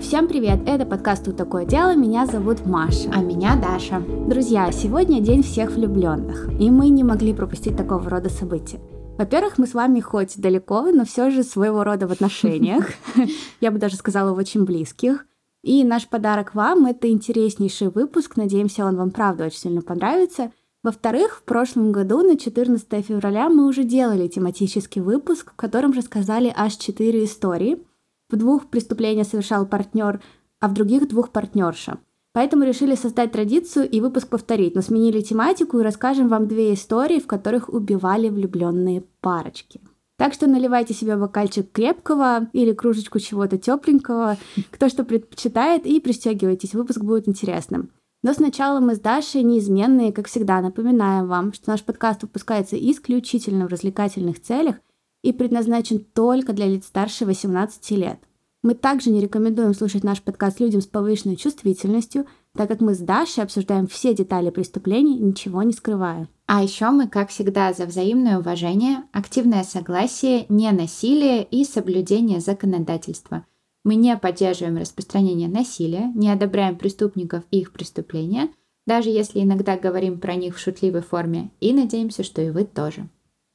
Всем привет! Это подкаст «Тут такое дело». Меня зовут Маша. А меня Даша. Друзья, сегодня день всех влюбленных, и мы не могли пропустить такого рода события. Во-первых, мы с вами хоть далеко, но все же своего рода в отношениях. Я бы даже сказала, в очень близких. И наш подарок вам — это интереснейший выпуск. Надеемся, он вам правда очень сильно понравится. Во-вторых, в прошлом году на 14 февраля мы уже делали тематический выпуск, в котором рассказали аж четыре истории. В двух преступления совершал партнер, а в других двух партнерша. Поэтому решили создать традицию и выпуск повторить, но сменили тематику и расскажем вам две истории, в которых убивали влюбленные парочки. Так что наливайте себе бокальчик крепкого или кружечку чего-то тепленького, кто что предпочитает, и пристегивайтесь, выпуск будет интересным. Но сначала мы с Дашей неизменные, как всегда, напоминаем вам, что наш подкаст выпускается исключительно в развлекательных целях и предназначен только для лиц старше 18 лет. Мы также не рекомендуем слушать наш подкаст людям с повышенной чувствительностью, так как мы с Дашей обсуждаем все детали преступлений, ничего не скрывая. А еще мы, как всегда, за взаимное уважение, активное согласие, ненасилие и соблюдение законодательства. Мы не поддерживаем распространение насилия, не одобряем преступников и их преступления, даже если иногда говорим про них в шутливой форме, и надеемся, что и вы тоже.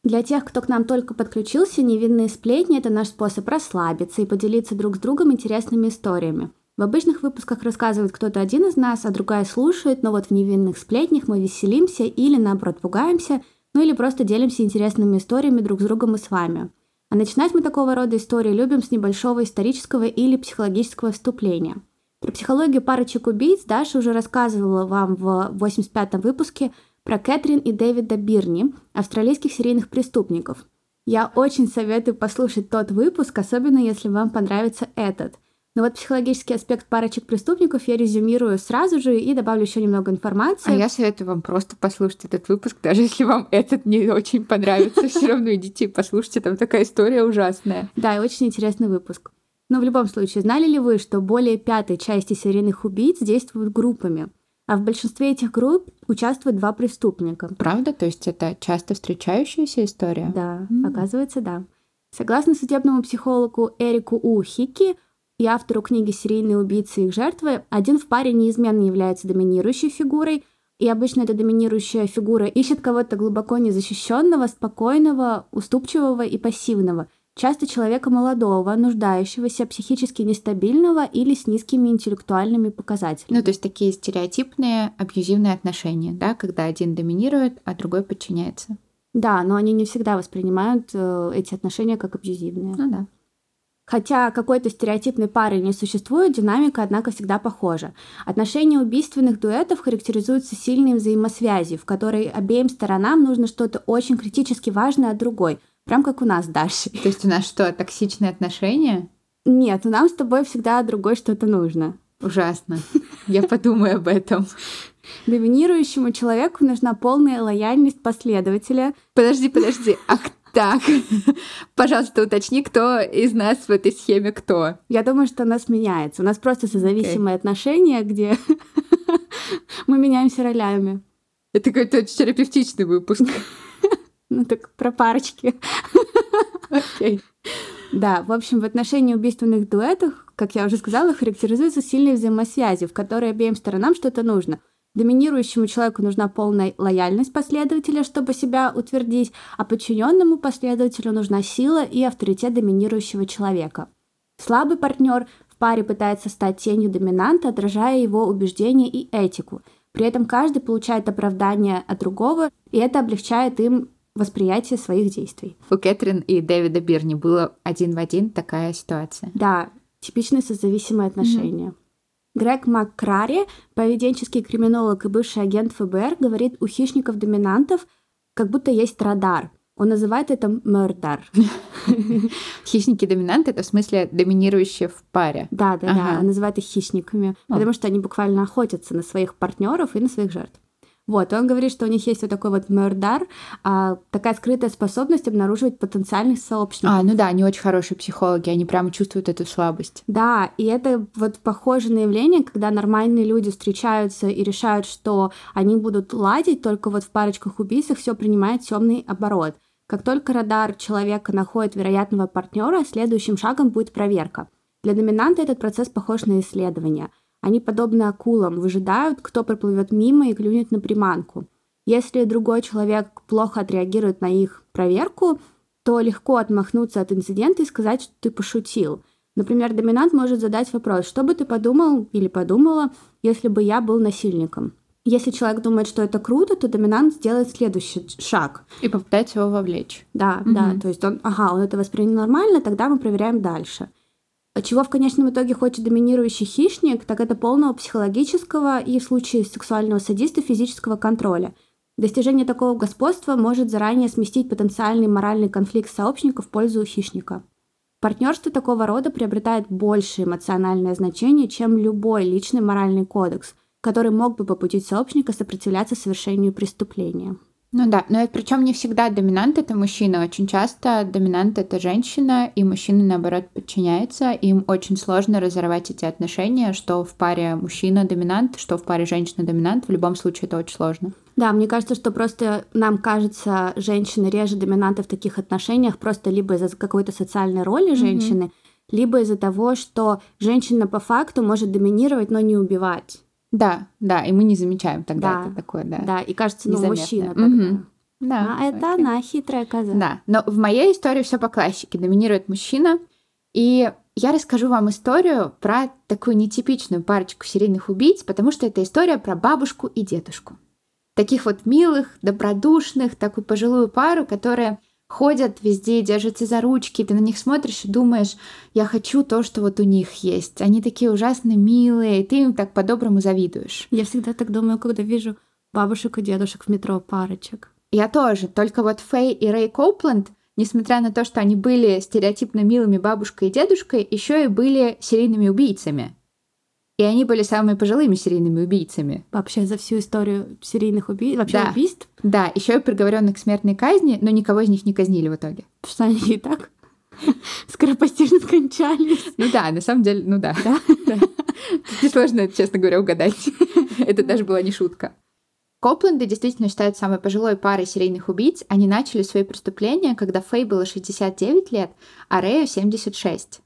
Для тех, кто к нам только подключился, невинные сплетни – это наш способ расслабиться и поделиться друг с другом интересными историями. В обычных выпусках рассказывает кто-то один из нас, а другая слушает, но вот в невинных сплетнях мы веселимся или, наоборот, пугаемся, ну или просто делимся интересными историями друг с другом и с вами. А начинать мы такого рода истории любим с небольшого исторического или психологического вступления. Про психологию парочек убийц Даша уже рассказывала вам в 85-м выпуске про Кэтрин и Дэвида Бирни, австралийских серийных преступников. Я очень советую послушать тот выпуск, особенно если вам понравится этот. Но вот психологический аспект парочек преступников я резюмирую сразу же и добавлю еще немного информации. А я советую вам просто послушать этот выпуск, даже если вам этот не очень понравится, все равно идите и послушайте, там такая история ужасная. Да, и очень интересный выпуск. Но в любом случае, знали ли вы, что более пятой части серийных убийц действуют группами? А в большинстве этих групп участвуют два преступника. Правда? То есть это часто встречающаяся история? Да, mm. оказывается, да. Согласно судебному психологу Эрику Ухики, и автору книги «Серийные убийцы и их жертвы», один в паре неизменно является доминирующей фигурой, и обычно эта доминирующая фигура ищет кого-то глубоко незащищенного, спокойного, уступчивого и пассивного, часто человека молодого, нуждающегося, психически нестабильного или с низкими интеллектуальными показателями. Ну, то есть такие стереотипные абьюзивные отношения, да, когда один доминирует, а другой подчиняется. Да, но они не всегда воспринимают э, эти отношения как абьюзивные. Ну да. Хотя какой-то стереотипной пары не существует, динамика, однако, всегда похожа. Отношения убийственных дуэтов характеризуются сильной взаимосвязью, в которой обеим сторонам нужно что-то очень критически важное от другой, прям как у нас, Даша. То есть у нас что, токсичные отношения? Нет, нам с тобой всегда другой что-то нужно. Ужасно. Я подумаю об этом. Доминирующему человеку нужна полная лояльность последователя. Подожди, подожди. А так, пожалуйста, уточни, кто из нас в этой схеме кто. Я думаю, что у нас меняется. У нас просто созависимые okay. отношения, где мы меняемся ролями. Это какой-то терапевтичный выпуск. Ну так про парочки. Окей. Да, в общем, в отношении убийственных дуэтов, как я уже сказала, характеризуются сильной взаимосвязью, в которой обеим сторонам что-то нужно — Доминирующему человеку нужна полная лояльность последователя, чтобы себя утвердить, а подчиненному последователю нужна сила и авторитет доминирующего человека. Слабый партнер в паре пытается стать тенью доминанта, отражая его убеждения и этику. При этом каждый получает оправдание от другого, и это облегчает им восприятие своих действий. У Кэтрин и Дэвида Бирни было один в один такая ситуация. Да, типичные созависимые отношения. Mm-hmm. Грег МакКрари, поведенческий криминолог и бывший агент ФБР, говорит, у хищников-доминантов как будто есть радар. Он называет это murder. Хищники-доминанты — это в смысле доминирующие в паре? Да, да, да. Он называет их хищниками, потому что они буквально охотятся на своих партнеров и на своих жертв. Вот, он говорит, что у них есть вот такой вот мордар, а, такая скрытая способность обнаруживать потенциальных сообщников. А, ну да, они очень хорошие психологи, они прямо чувствуют эту слабость. Да, и это вот похоже на явление, когда нормальные люди встречаются и решают, что они будут ладить, только вот в парочках убийцах все принимает темный оборот. Как только радар человека находит вероятного партнера, следующим шагом будет проверка. Для доминанта этот процесс похож на исследование. Они, подобно акулам, выжидают, кто проплывет мимо и клюнет на приманку. Если другой человек плохо отреагирует на их проверку, то легко отмахнуться от инцидента и сказать, что ты пошутил. Например, доминант может задать вопрос, что бы ты подумал или подумала, если бы я был насильником. Если человек думает, что это круто, то доминант сделает следующий шаг. И попытается его вовлечь. Да, угу. да. То есть он, ага, он это воспринял нормально, тогда мы проверяем дальше. Чего в конечном итоге хочет доминирующий хищник, так это полного психологического и в случае сексуального садиста физического контроля. Достижение такого господства может заранее сместить потенциальный моральный конфликт сообщников в пользу хищника. Партнерство такого рода приобретает большее эмоциональное значение, чем любой личный моральный кодекс – который мог бы побудить сообщника сопротивляться совершению преступления. Ну да, но причем не всегда доминант это мужчина. Очень часто доминант это женщина, и мужчина, наоборот, подчиняется. Им очень сложно разорвать эти отношения, что в паре мужчина-доминант, что в паре женщина-доминант. В любом случае это очень сложно. Да, мне кажется, что просто нам кажется, женщины реже доминанты в таких отношениях, просто либо из-за какой-то социальной роли mm-hmm. женщины, либо из-за того, что женщина по факту может доминировать, но не убивать. Да, да, и мы не замечаем тогда да, это такое, да. Да, и кажется, ну, мужчина тогда. Угу. Да, а это она хитрая коза. Да, но в моей истории все по классике. Доминирует мужчина. И я расскажу вам историю про такую нетипичную парочку серийных убийц, потому что это история про бабушку и дедушку. Таких вот милых, добродушных, такую пожилую пару, которая ходят везде, держатся за ручки, ты на них смотришь и думаешь, я хочу то, что вот у них есть. Они такие ужасно милые, и ты им так по-доброму завидуешь. Я всегда так думаю, когда вижу бабушек и дедушек в метро парочек. Я тоже, только вот Фэй и Рэй Коупленд, несмотря на то, что они были стереотипно милыми бабушкой и дедушкой, еще и были серийными убийцами. И они были самыми пожилыми серийными убийцами. Вообще за всю историю серийных убийств, вообще да. убийств? Да, еще и приговоренных к смертной казни, но никого из них не казнили в итоге. Потому что они и так скоропостижно скончались. Ну да, на самом деле, ну да. да. Несложно, честно говоря, угадать. Это даже была не шутка. Копленды действительно считают самой пожилой парой серийных убийц. Они начали свои преступления, когда Фэй было 69 лет, а Рэю 76.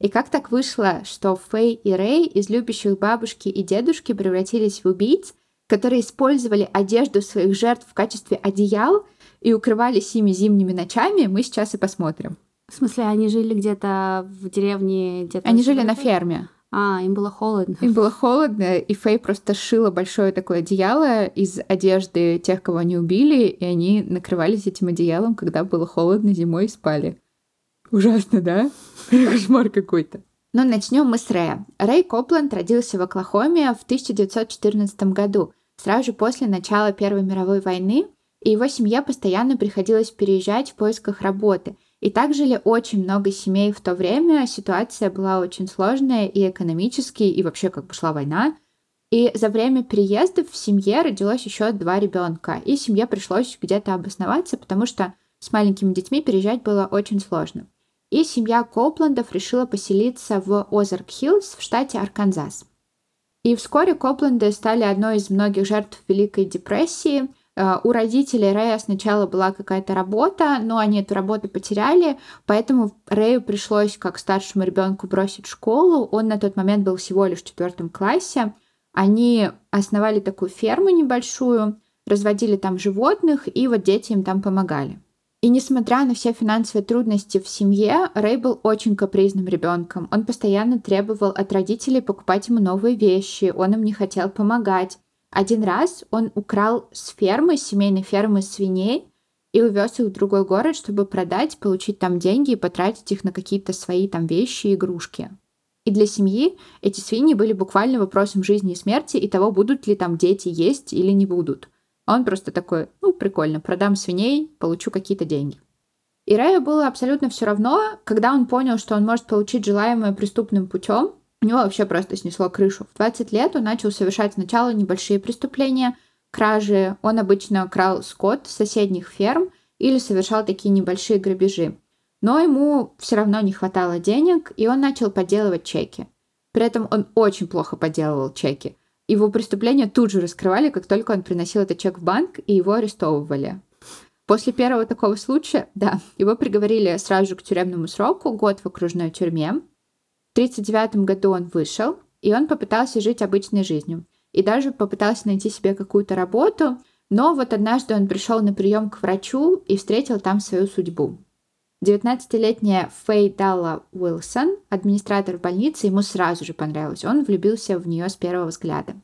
И как так вышло, что Фэй и Рэй из любящих бабушки и дедушки превратились в убийц, которые использовали одежду своих жертв в качестве одеял и укрывались ими зимними ночами, мы сейчас и посмотрим. В смысле, они жили где-то в деревне? Где-то они жили на ферме. А, им было холодно. Им было холодно, и Фэй просто шила большое такое одеяло из одежды тех, кого они убили, и они накрывались этим одеялом, когда было холодно зимой и спали. Ужасно, да? Кошмар какой-то. Но начнем мы с Рэя. Рэй Копленд родился в Оклахоме в 1914 году, сразу же после начала Первой мировой войны, и его семье постоянно приходилось переезжать в поисках работы. И так жили очень много семей в то время, ситуация была очень сложная и экономически, и вообще как бы шла война. И за время переездов в семье родилось еще два ребенка, и семье пришлось где-то обосноваться, потому что с маленькими детьми переезжать было очень сложно и семья Копландов решила поселиться в Озарк-Хиллз в штате Арканзас. И вскоре Копленды стали одной из многих жертв Великой депрессии. Э, у родителей Рэя сначала была какая-то работа, но они эту работу потеряли, поэтому Рэю пришлось как старшему ребенку бросить школу. Он на тот момент был всего лишь в четвертом классе. Они основали такую ферму небольшую, разводили там животных, и вот дети им там помогали. И несмотря на все финансовые трудности в семье, Рэй был очень капризным ребенком. Он постоянно требовал от родителей покупать ему новые вещи, он им не хотел помогать. Один раз он украл с фермы, семейной фермы свиней, и увез их в другой город, чтобы продать, получить там деньги и потратить их на какие-то свои там вещи и игрушки. И для семьи эти свиньи были буквально вопросом жизни и смерти и того, будут ли там дети есть или не будут. А он просто такой, ну, прикольно, продам свиней, получу какие-то деньги. И Рэю было абсолютно все равно, когда он понял, что он может получить желаемое преступным путем, у него вообще просто снесло крышу. В 20 лет он начал совершать сначала небольшие преступления, кражи. Он обычно крал скот с соседних ферм или совершал такие небольшие грабежи. Но ему все равно не хватало денег, и он начал подделывать чеки. При этом он очень плохо подделывал чеки. Его преступление тут же раскрывали, как только он приносил этот чек в банк, и его арестовывали. После первого такого случая, да, его приговорили сразу же к тюремному сроку, год в окружной тюрьме. В 1939 году он вышел, и он попытался жить обычной жизнью. И даже попытался найти себе какую-то работу, но вот однажды он пришел на прием к врачу и встретил там свою судьбу. 19-летняя Фэй Далла Уилсон, администратор больницы, ему сразу же понравилось. Он влюбился в нее с первого взгляда.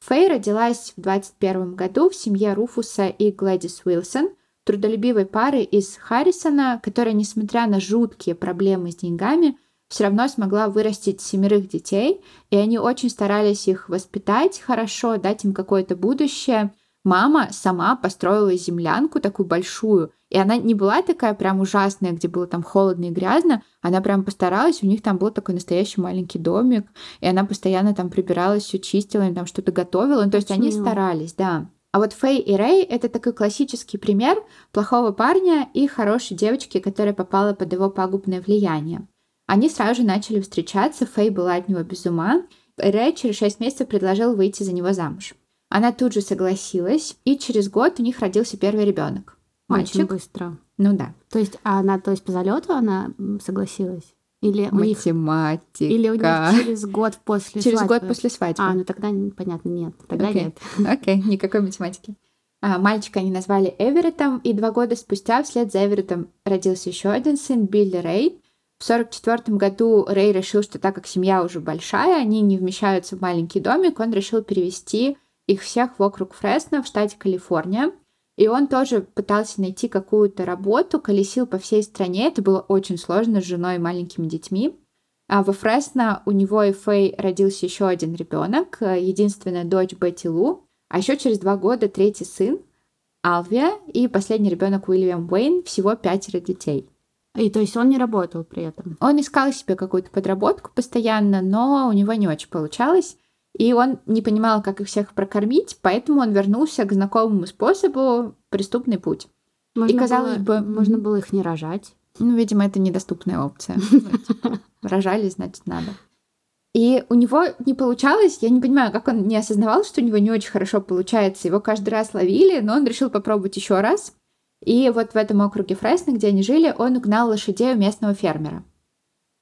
Фэй родилась в 21 году в семье Руфуса и Глэдис Уилсон, трудолюбивой пары из Харрисона, которая, несмотря на жуткие проблемы с деньгами, все равно смогла вырастить семерых детей, и они очень старались их воспитать хорошо, дать им какое-то будущее. Мама сама построила землянку такую большую, и она не была такая прям ужасная, где было там холодно и грязно, она прям постаралась, у них там был такой настоящий маленький домик, и она постоянно там прибиралась, все чистила, им там что-то готовила, ну, то есть они старались, да. А вот Фэй и Рэй — это такой классический пример плохого парня и хорошей девочки, которая попала под его пагубное влияние. Они сразу же начали встречаться, Фэй была от него без ума. Рэй через 6 месяцев предложил выйти за него замуж. Она тут же согласилась, и через год у них родился первый ребенок. Мальчик. Очень быстро. Ну да. То есть а она, то есть по залету она согласилась? Или Математика. У них, или у них через год после через свадьбы? Через год после свадьбы. А, ну тогда, понятно, нет. Тогда okay. нет. Окей, okay. никакой математики. А, мальчика они назвали Эвереттом, и два года спустя вслед за Эвереттом родился еще один сын, Билли Рэй. В 1944 году Рэй решил, что так как семья уже большая, они не вмещаются в маленький домик, он решил перевести их всех вокруг Фресно в штате Калифорния. И он тоже пытался найти какую-то работу, колесил по всей стране. Это было очень сложно с женой и маленькими детьми. А во Фресно у него и Фэй родился еще один ребенок, единственная дочь Бетти Лу, а еще через два года третий сын Алвия и последний ребенок Уильям Уэйн, всего пятеро детей. И то есть он не работал при этом? Он искал себе какую-то подработку постоянно, но у него не очень получалось. И он не понимал, как их всех прокормить, поэтому он вернулся к знакомому способу преступный путь. Можно и казалось было, бы, можно было их не рожать. Ну, видимо, это недоступная опция. Ну, типа, рожали, значит, надо. И у него не получалось, я не понимаю, как он не осознавал, что у него не очень хорошо получается. Его каждый раз ловили, но он решил попробовать еще раз. И вот в этом округе Фресно, где они жили, он угнал лошадей у местного фермера.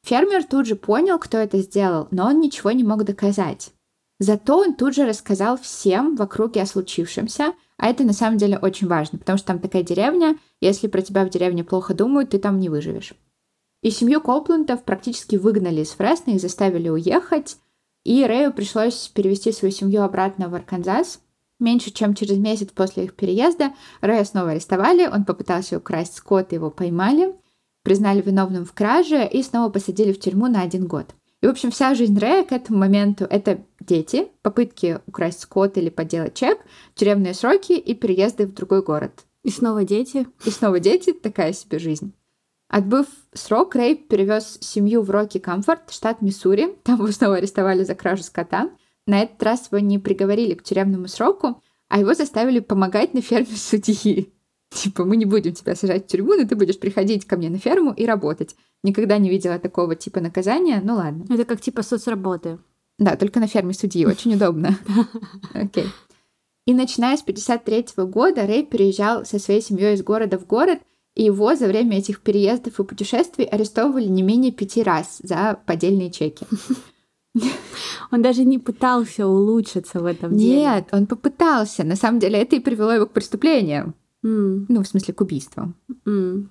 Фермер тут же понял, кто это сделал, но он ничего не мог доказать. Зато он тут же рассказал всем в округе о случившемся, а это на самом деле очень важно, потому что там такая деревня, если про тебя в деревне плохо думают, ты там не выживешь. И семью Копландов практически выгнали из Фресно, их заставили уехать, и Рэю пришлось перевести свою семью обратно в Арканзас. Меньше чем через месяц после их переезда Рэя снова арестовали, он попытался украсть скот, его поймали, признали виновным в краже и снова посадили в тюрьму на один год. И, в общем, вся жизнь Рэя к этому моменту — это дети, попытки украсть скот или подделать чек, тюремные сроки и переезды в другой город. И снова дети. И снова дети, такая себе жизнь. Отбыв срок, Рэй перевез семью в Рокки Комфорт, штат Миссури. Там его снова арестовали за кражу скота. На этот раз его не приговорили к тюремному сроку, а его заставили помогать на ферме судьи. Типа, мы не будем тебя сажать в тюрьму, но ты будешь приходить ко мне на ферму и работать. Никогда не видела такого типа наказания, ну ладно. Это как типа соцработы. Да, только на ферме судьи, очень удобно. Окей. И начиная с 53 года Рэй переезжал со своей семьей из города в город, и его за время этих переездов и путешествий арестовывали не менее пяти раз за поддельные чеки. Он даже не пытался улучшиться в этом деле. Нет, он попытался. На самом деле это и привело его к преступлению. Mm. Ну, в смысле, к убийству. Mm.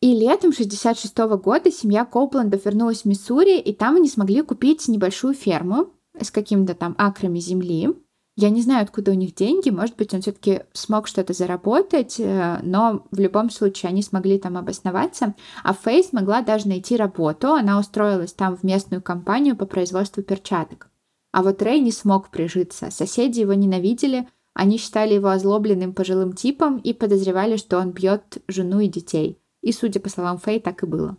И летом 66 -го года семья Копландов вернулась в Миссури, и там они смогли купить небольшую ферму с какими-то там акрами земли. Я не знаю, откуда у них деньги, может быть, он все-таки смог что-то заработать, э, но в любом случае они смогли там обосноваться. А Фейс смогла даже найти работу, она устроилась там в местную компанию по производству перчаток. А вот Рэй не смог прижиться, соседи его ненавидели, они считали его озлобленным пожилым типом и подозревали, что он бьет жену и детей. И, судя по словам Фэй, так и было.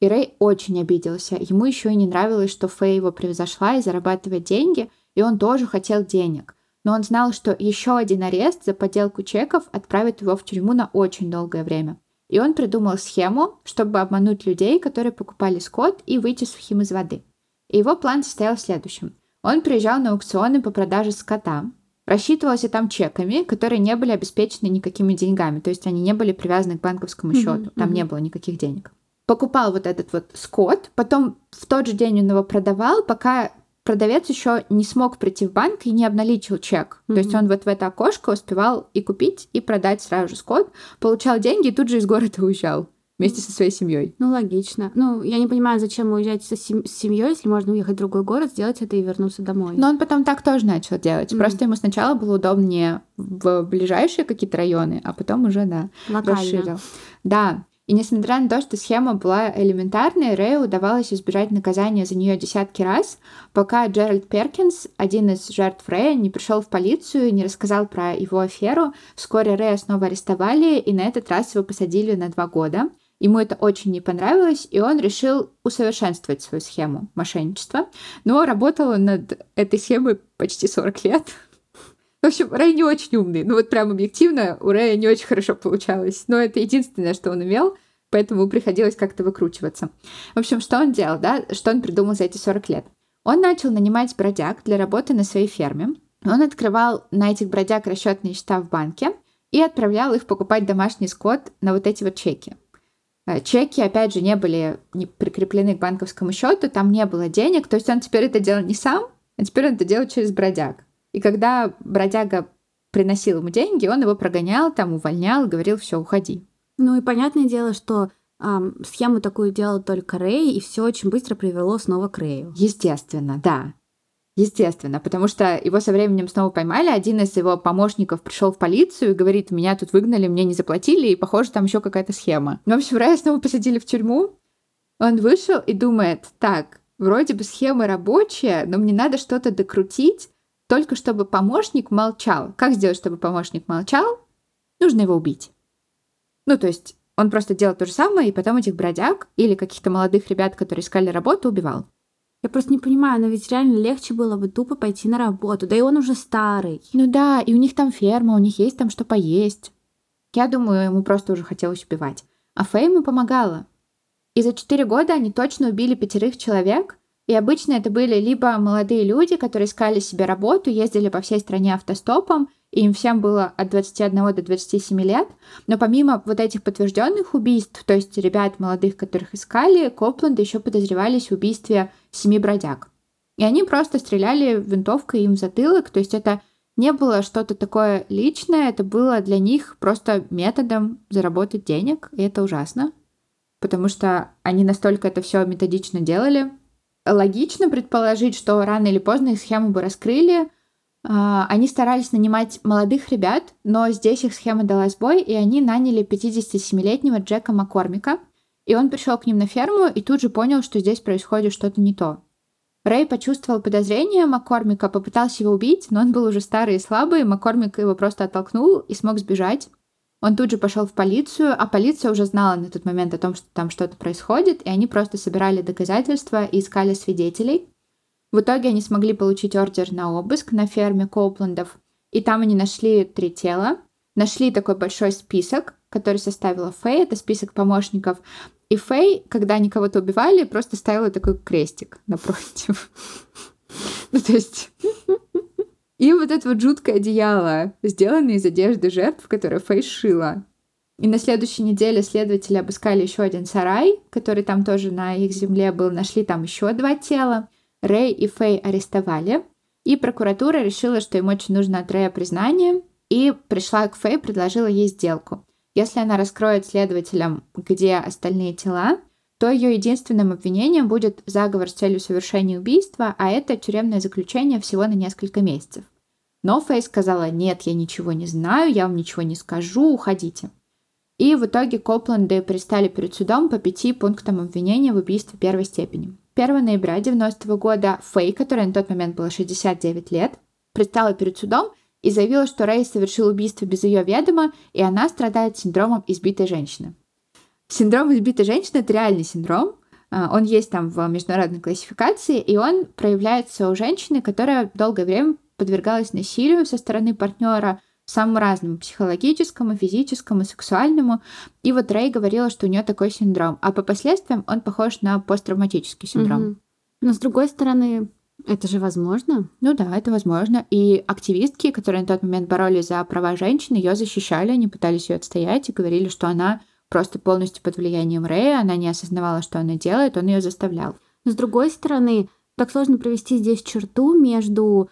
И Рэй очень обиделся. Ему еще и не нравилось, что Фэй его превзошла и зарабатывает деньги – и он тоже хотел денег. Но он знал, что еще один арест за подделку чеков отправит его в тюрьму на очень долгое время. И он придумал схему, чтобы обмануть людей, которые покупали скот, и выйти сухим из воды. И его план состоял в следующем. Он приезжал на аукционы по продаже скота, рассчитывался там чеками, которые не были обеспечены никакими деньгами, то есть они не были привязаны к банковскому счету, там не было никаких денег. покупал вот этот вот скот, потом в тот же день он его продавал, пока продавец еще не смог прийти в банк и не обналичил чек. Mm-hmm. То есть он вот в это окошко успевал и купить, и продать сразу же скот, получал деньги и тут же из города уезжал вместе со своей семьей. Ну, логично. Ну, я не понимаю, зачем уезжать со сем- с семьей, если можно уехать в другой город, сделать это и вернуться домой. Но он потом так тоже начал делать. Mm-hmm. Просто ему сначала было удобнее в ближайшие какие-то районы, а потом уже, да, Локально. расширил. Да. И несмотря на то, что схема была элементарной, Рэю удавалось избежать наказания за нее десятки раз, пока Джеральд Перкинс, один из жертв Рэя, не пришел в полицию и не рассказал про его аферу. Вскоре Рэя снова арестовали, и на этот раз его посадили на два года. Ему это очень не понравилось, и он решил усовершенствовать свою схему мошенничества. Но работал он над этой схемой почти 40 лет. В общем, Рэй не очень умный. Ну вот прям объективно у Рэя не очень хорошо получалось. Но это единственное, что он умел, поэтому приходилось как-то выкручиваться. В общем, что он делал, да? Что он придумал за эти 40 лет? Он начал нанимать бродяг для работы на своей ферме. Он открывал на этих бродяг расчетные счета в банке и отправлял их покупать домашний скот на вот эти вот чеки. Э, чеки, опять же, не были не прикреплены к банковскому счету, там не было денег, то есть он теперь это делал не сам, а теперь он это делал через бродяг. И когда бродяга приносил ему деньги, он его прогонял, там увольнял, говорил, все, уходи. Ну и понятное дело, что эм, схему такую делал только Рэй, и все очень быстро привело снова к Рэю. Естественно, да. Естественно, потому что его со временем снова поймали. Один из его помощников пришел в полицию и говорит, меня тут выгнали, мне не заплатили, и, похоже, там еще какая-то схема. В общем, Рая снова посадили в тюрьму. Он вышел и думает, так, вроде бы схема рабочая, но мне надо что-то докрутить, только чтобы помощник молчал. Как сделать, чтобы помощник молчал? Нужно его убить. Ну, то есть он просто делал то же самое, и потом этих бродяг или каких-то молодых ребят, которые искали работу, убивал. Я просто не понимаю, но ведь реально легче было бы тупо пойти на работу. Да и он уже старый. Ну да, и у них там ферма, у них есть там что поесть. Я думаю, ему просто уже хотелось убивать. А Фэй ему помогала. И за четыре года они точно убили пятерых человек, и обычно это были либо молодые люди, которые искали себе работу, ездили по всей стране автостопом, им всем было от 21 до 27 лет. Но помимо вот этих подтвержденных убийств, то есть ребят молодых, которых искали, Копланда еще подозревались в убийстве семи бродяг. И они просто стреляли винтовкой им в затылок, то есть это не было что-то такое личное, это было для них просто методом заработать денег, и это ужасно, потому что они настолько это все методично делали. Логично предположить, что рано или поздно их схему бы раскрыли, они старались нанимать молодых ребят, но здесь их схема дала сбой, и они наняли 57-летнего Джека Маккормика. И он пришел к ним на ферму и тут же понял, что здесь происходит что-то не то. Рэй почувствовал подозрение Маккормика, попытался его убить, но он был уже старый и слабый, Маккормик его просто оттолкнул и смог сбежать. Он тут же пошел в полицию, а полиция уже знала на тот момент о том, что там что-то происходит, и они просто собирали доказательства и искали свидетелей. В итоге они смогли получить ордер на обыск на ферме Коупландов, и там они нашли три тела, нашли такой большой список, который составила Фэй, это список помощников, и Фэй, когда они кого-то убивали, просто ставила такой крестик напротив. Ну, то есть... И вот это вот жуткое одеяло, сделанное из одежды жертв, которое Фэй шила. И на следующей неделе следователи обыскали еще один сарай, который там тоже на их земле был. Нашли там еще два тела. Рэй и Фэй арестовали, и прокуратура решила, что им очень нужно от Рэя признание, и пришла к Фэй, предложила ей сделку. Если она раскроет следователям, где остальные тела, то ее единственным обвинением будет заговор с целью совершения убийства, а это тюремное заключение всего на несколько месяцев. Но Фэй сказала, нет, я ничего не знаю, я вам ничего не скажу, уходите. И в итоге Копланды пристали перед судом по пяти пунктам обвинения в убийстве первой степени. 1 ноября 90 года Фэй, которая на тот момент была 69 лет, предстала перед судом и заявила, что Рэй совершил убийство без ее ведома, и она страдает синдромом избитой женщины. Синдром избитой женщины – это реальный синдром, а, он есть там в международной классификации, и он проявляется у женщины, которая долгое время подвергалась насилию со стороны партнера, самому разному, психологическому, физическому, сексуальному. И вот Рэй говорила, что у нее такой синдром, а по последствиям он похож на посттравматический синдром. Угу. Но с другой стороны, это же возможно? Ну да, это возможно. И активистки, которые на тот момент боролись за права женщин, ее защищали, они пытались ее отстоять и говорили, что она просто полностью под влиянием Рэя, она не осознавала, что она делает, он ее заставлял. с другой стороны, так сложно провести здесь черту между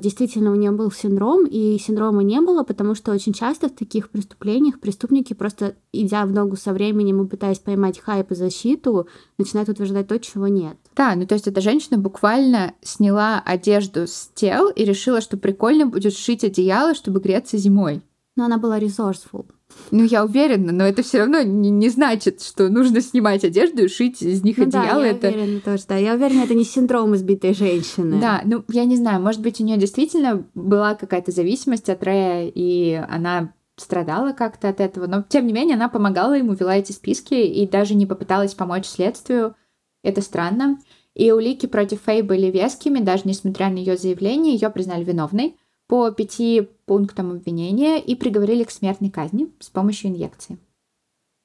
действительно у нее был синдром, и синдрома не было, потому что очень часто в таких преступлениях преступники просто, идя в ногу со временем и пытаясь поймать хайп и защиту, начинают утверждать то, чего нет. Да, ну то есть эта женщина буквально сняла одежду с тел и решила, что прикольно будет сшить одеяло, чтобы греться зимой. Но она была resourceful. Ну, я уверена, но это все равно не, не значит, что нужно снимать одежду и шить из них Ну одеяло. да, я это... уверена тоже, да. Я уверена, это не синдром избитой женщины. Да, ну я не знаю, может быть, у нее действительно была какая-то зависимость от Рэя, и она страдала как-то от этого, но тем не менее она помогала ему, вела эти списки и даже не попыталась помочь следствию. Это странно. И улики против Фэй были вескими, даже несмотря на ее заявление, ее признали виновной по пяти пунктам обвинения и приговорили к смертной казни с помощью инъекции.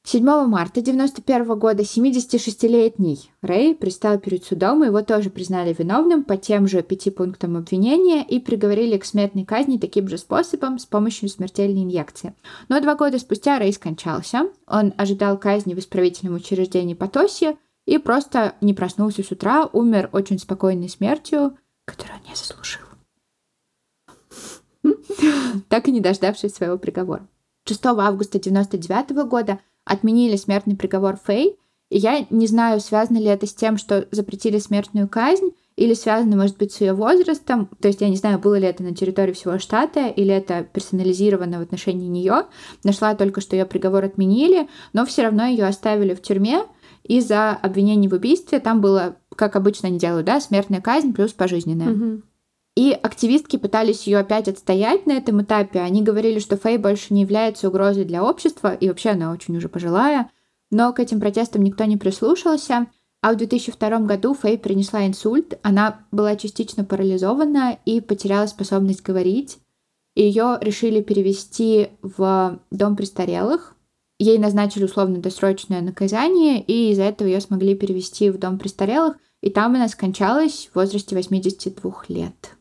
7 марта 1991 года 76-летний Рэй пристал перед судом, и его тоже признали виновным по тем же пяти пунктам обвинения и приговорили к смертной казни таким же способом с помощью смертельной инъекции. Но два года спустя Рэй скончался. Он ожидал казни в исправительном учреждении Потоси и просто не проснулся с утра, умер очень спокойной смертью, которую он не заслужил так и не дождавшись своего приговора. 6 августа 1999 года отменили смертный приговор Фэй, и я не знаю, связано ли это с тем, что запретили смертную казнь, или связано, может быть, с ее возрастом. То есть я не знаю, было ли это на территории всего штата, или это персонализировано в отношении нее. Нашла только, что ее приговор отменили, но все равно ее оставили в тюрьме из-за обвинений в убийстве. Там было, как обычно они делают, да, смертная казнь плюс пожизненная. Мгм. И активистки пытались ее опять отстоять на этом этапе. Они говорили, что Фэй больше не является угрозой для общества, и вообще она очень уже пожилая. Но к этим протестам никто не прислушался. А в 2002 году Фэй принесла инсульт. Она была частично парализована и потеряла способность говорить. Ее решили перевести в дом престарелых. Ей назначили условно-досрочное наказание, и из-за этого ее смогли перевести в дом престарелых. И там она скончалась в возрасте 82 лет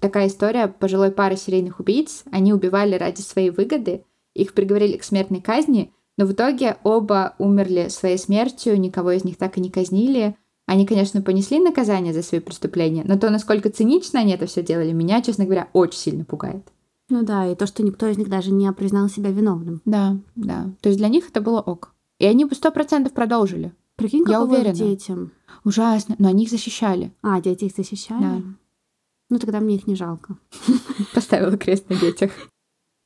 такая история пожилой пары серийных убийц. Они убивали ради своей выгоды, их приговорили к смертной казни, но в итоге оба умерли своей смертью, никого из них так и не казнили. Они, конечно, понесли наказание за свои преступления, но то, насколько цинично они это все делали, меня, честно говоря, очень сильно пугает. Ну да, и то, что никто из них даже не признал себя виновным. Да, да. То есть для них это было ок. И они бы сто процентов продолжили. Прикинь, Я каково уверена. детям. Ужасно. Но они их защищали. А, дети их защищали? Да. Ну тогда мне их не жалко. Поставила крест на детях.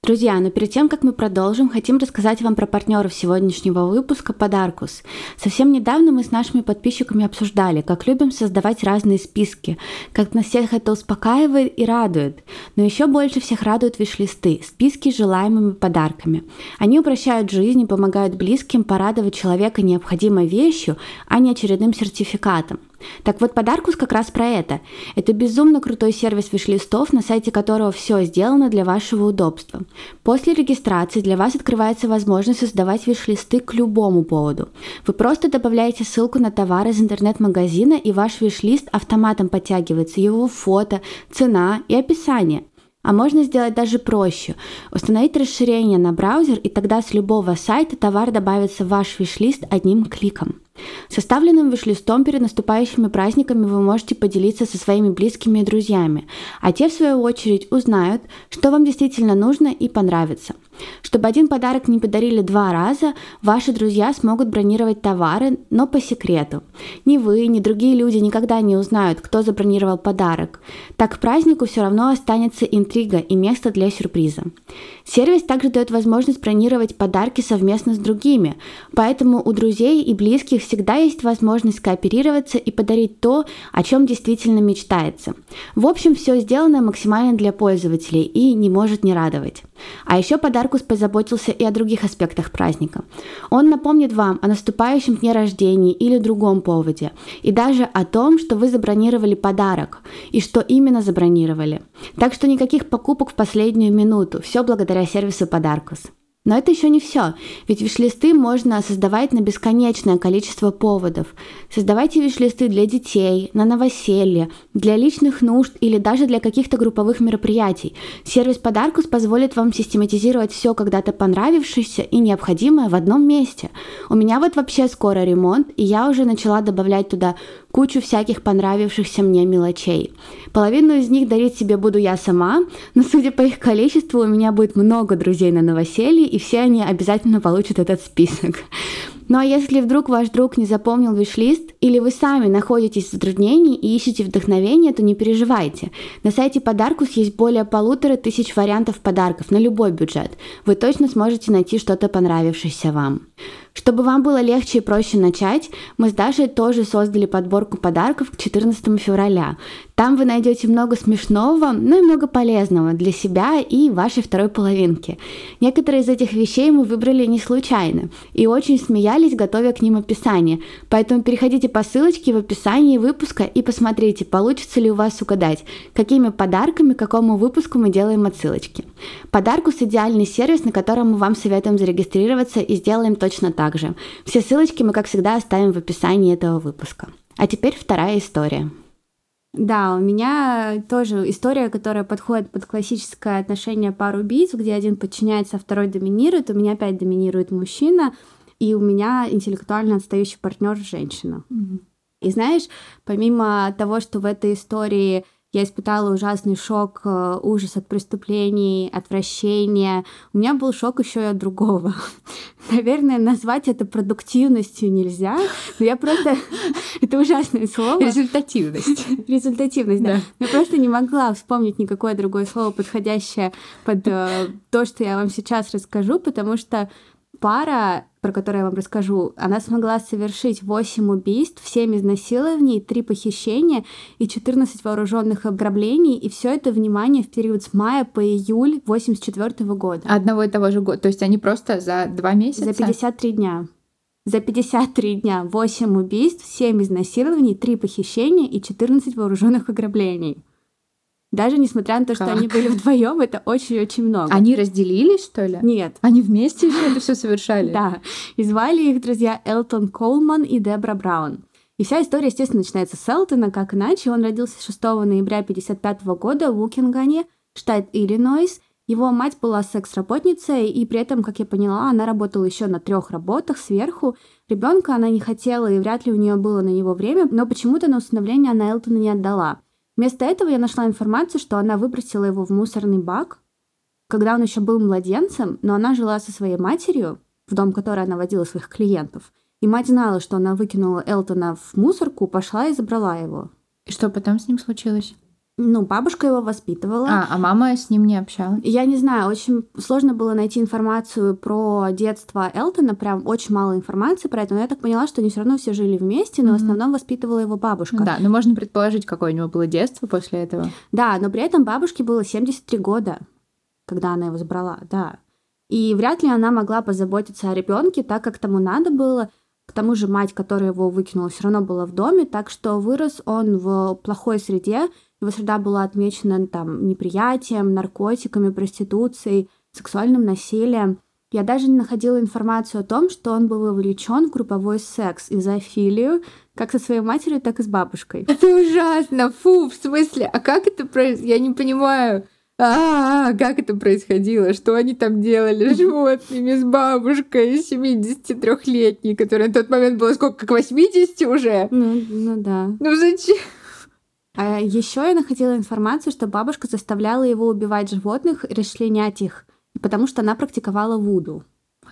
Друзья, но перед тем, как мы продолжим, хотим рассказать вам про партнеров сегодняшнего выпуска Подаркус. Совсем недавно мы с нашими подписчиками обсуждали, как любим создавать разные списки, как нас всех это успокаивает и радует. Но еще больше всех радуют виш-листы, списки с желаемыми подарками. Они упрощают жизнь и помогают близким порадовать человека необходимой вещью, а не очередным сертификатом. Так вот, Подаркус как раз про это. Это безумно крутой сервис виш-листов, на сайте которого все сделано для вашего удобства. После регистрации для вас открывается возможность создавать виш-листы к любому поводу. Вы просто добавляете ссылку на товар из интернет-магазина, и ваш виш-лист автоматом подтягивается его фото, цена и описание. А можно сделать даже проще. Установить расширение на браузер, и тогда с любого сайта товар добавится в ваш виш-лист одним кликом. Составленным виш-листом перед наступающими праздниками вы можете поделиться со своими близкими и друзьями, а те, в свою очередь, узнают, что вам действительно нужно и понравится. Чтобы один подарок не подарили два раза, ваши друзья смогут бронировать товары, но по секрету. Ни вы, ни другие люди никогда не узнают, кто забронировал подарок. Так к празднику все равно останется интрига и место для сюрприза. Сервис также дает возможность бронировать подарки совместно с другими, поэтому у друзей и близких всегда есть возможность кооперироваться и подарить то, о чем действительно мечтается. В общем, все сделано максимально для пользователей и не может не радовать. А еще Подаркус позаботился и о других аспектах праздника. Он напомнит вам о наступающем дне рождения или другом поводе, и даже о том, что вы забронировали подарок, и что именно забронировали. Так что никаких покупок в последнюю минуту, все благодаря сервису Подаркус. Но это еще не все, ведь виш-листы можно создавать на бесконечное количество поводов. Создавайте виш-листы для детей, на новоселье, для личных нужд или даже для каких-то групповых мероприятий. Сервис Подаркус позволит вам систематизировать все когда-то понравившееся и необходимое в одном месте. У меня вот вообще скоро ремонт, и я уже начала добавлять туда кучу всяких понравившихся мне мелочей. Половину из них дарить себе буду я сама, но судя по их количеству, у меня будет много друзей на новоселье, и все они обязательно получат этот список. Ну а если вдруг ваш друг не запомнил виш-лист, или вы сами находитесь в затруднении и ищете вдохновение, то не переживайте. На сайте Подаркус есть более полутора тысяч вариантов подарков на любой бюджет. Вы точно сможете найти что-то понравившееся вам. Чтобы вам было легче и проще начать, мы с Дашей тоже создали подборку подарков к 14 февраля. Там вы найдете много смешного, но и много полезного для себя и вашей второй половинки. Некоторые из этих вещей мы выбрали не случайно и очень смеялись, готовя к ним описание. Поэтому переходите по ссылочке в описании выпуска и посмотрите, получится ли у вас угадать, какими подарками какому выпуску мы делаем отсылочки. Подаркус – идеальный сервис, на котором мы вам советуем зарегистрироваться и сделаем точно так же. Все ссылочки мы, как всегда, оставим в описании этого выпуска. А теперь вторая история. Да, у меня тоже история, которая подходит под классическое отношение пар убийц, где один подчиняется, а второй доминирует. У меня опять доминирует мужчина, и у меня интеллектуально отстающий партнер женщина. Mm-hmm. И знаешь, помимо того, что в этой истории я испытала ужасный шок, э, ужас от преступлений, отвращение. У меня был шок еще и от другого. Наверное, назвать это продуктивностью нельзя, но я просто... Это ужасное слово. Результативность. Результативность, да. Я просто не могла вспомнить никакое другое слово, подходящее под э, то, что я вам сейчас расскажу, потому что пара, про которую я вам расскажу, она смогла совершить 8 убийств, 7 изнасилований, 3 похищения и 14 вооруженных ограблений, и все это, внимание, в период с мая по июль 84 года. Одного и того же года. То есть они просто за два месяца? За 53 дня. За 53 дня 8 убийств, 7 изнасилований, 3 похищения и 14 вооруженных ограблений. Даже несмотря на то, что как? они были вдвоем, это очень-очень много. Они разделились, что ли? Нет. Они вместе же это все совершали? Да. И звали их друзья Элтон Колман и Дебра Браун. И вся история, естественно, начинается с Элтона, как иначе. Он родился 6 ноября 1955 года в Укингане, штат Иллинойс. Его мать была секс-работницей, и при этом, как я поняла, она работала еще на трех работах сверху. Ребенка она не хотела, и вряд ли у нее было на него время, но почему-то на усыновление она Элтона не отдала. Вместо этого я нашла информацию, что она выбросила его в мусорный бак, когда он еще был младенцем, но она жила со своей матерью, в дом, который она водила своих клиентов. И мать знала, что она выкинула Элтона в мусорку, пошла и забрала его. И что потом с ним случилось? Ну, бабушка его воспитывала. А, а мама с ним не общалась? Я не знаю, очень сложно было найти информацию про детство Элтона, прям очень мало информации про это, но я так поняла, что они все равно все жили вместе, но mm-hmm. в основном воспитывала его бабушка. Да, но можно предположить, какое у него было детство после этого. Да, но при этом бабушке было 73 года, когда она его забрала, да. И вряд ли она могла позаботиться о ребенке так, как тому надо было. К тому же мать, которая его выкинула, все равно была в доме, так что вырос он в плохой среде, его среда была отмечена там неприятием, наркотиками, проституцией, сексуальным насилием. Я даже не находила информацию о том, что он был вовлечен в групповой секс и зоофилию, как со своей матерью, так и с бабушкой. Это ужасно! Фу, в смысле? А как это происходит? Я не понимаю. А, -а, а, как это происходило? Что они там делали с животными, с бабушкой 73-летней, которая на тот момент была сколько, как 80 уже? Ну, ну да. Ну зачем? А еще я находила информацию, что бабушка заставляла его убивать животных и расчленять их, потому что она практиковала вуду.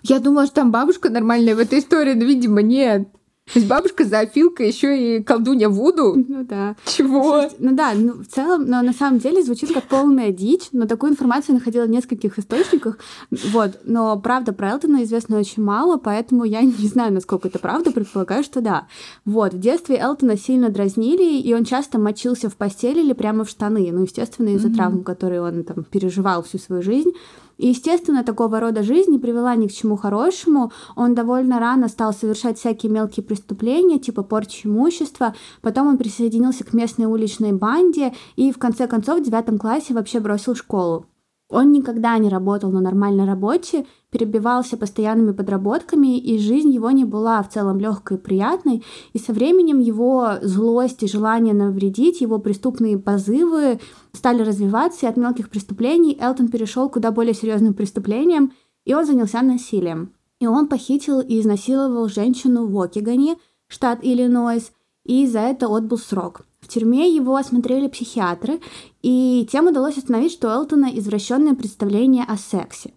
Я думала, что там бабушка нормальная в этой истории, но, видимо, нет. То есть бабушка зоофилка, еще и колдунья Вуду? Ну да. Чего? Ну да, ну, в целом, но на самом деле звучит как полная дичь, но такую информацию я находила в нескольких источниках. Вот, но правда про Элтона известно очень мало, поэтому я не знаю, насколько это правда, предполагаю, что да. Вот, в детстве Элтона сильно дразнили, и он часто мочился в постели или прямо в штаны, ну, естественно, из-за mm-hmm. травм, которые он там переживал всю свою жизнь. И, естественно, такого рода жизнь не привела ни к чему хорошему. Он довольно рано стал совершать всякие мелкие преступления, типа порчи имущества. Потом он присоединился к местной уличной банде и, в конце концов, в девятом классе вообще бросил школу. Он никогда не работал на нормальной работе, перебивался постоянными подработками, и жизнь его не была в целом легкой и приятной. И со временем его злость и желание навредить, его преступные позывы стали развиваться, и от мелких преступлений Элтон перешел к куда более серьезным преступлениям, и он занялся насилием. И он похитил и изнасиловал женщину в Окигане, штат Иллинойс, и за это отбыл срок. В тюрьме его осмотрели психиатры, и тем удалось установить, что у Элтона извращенное представление о сексе.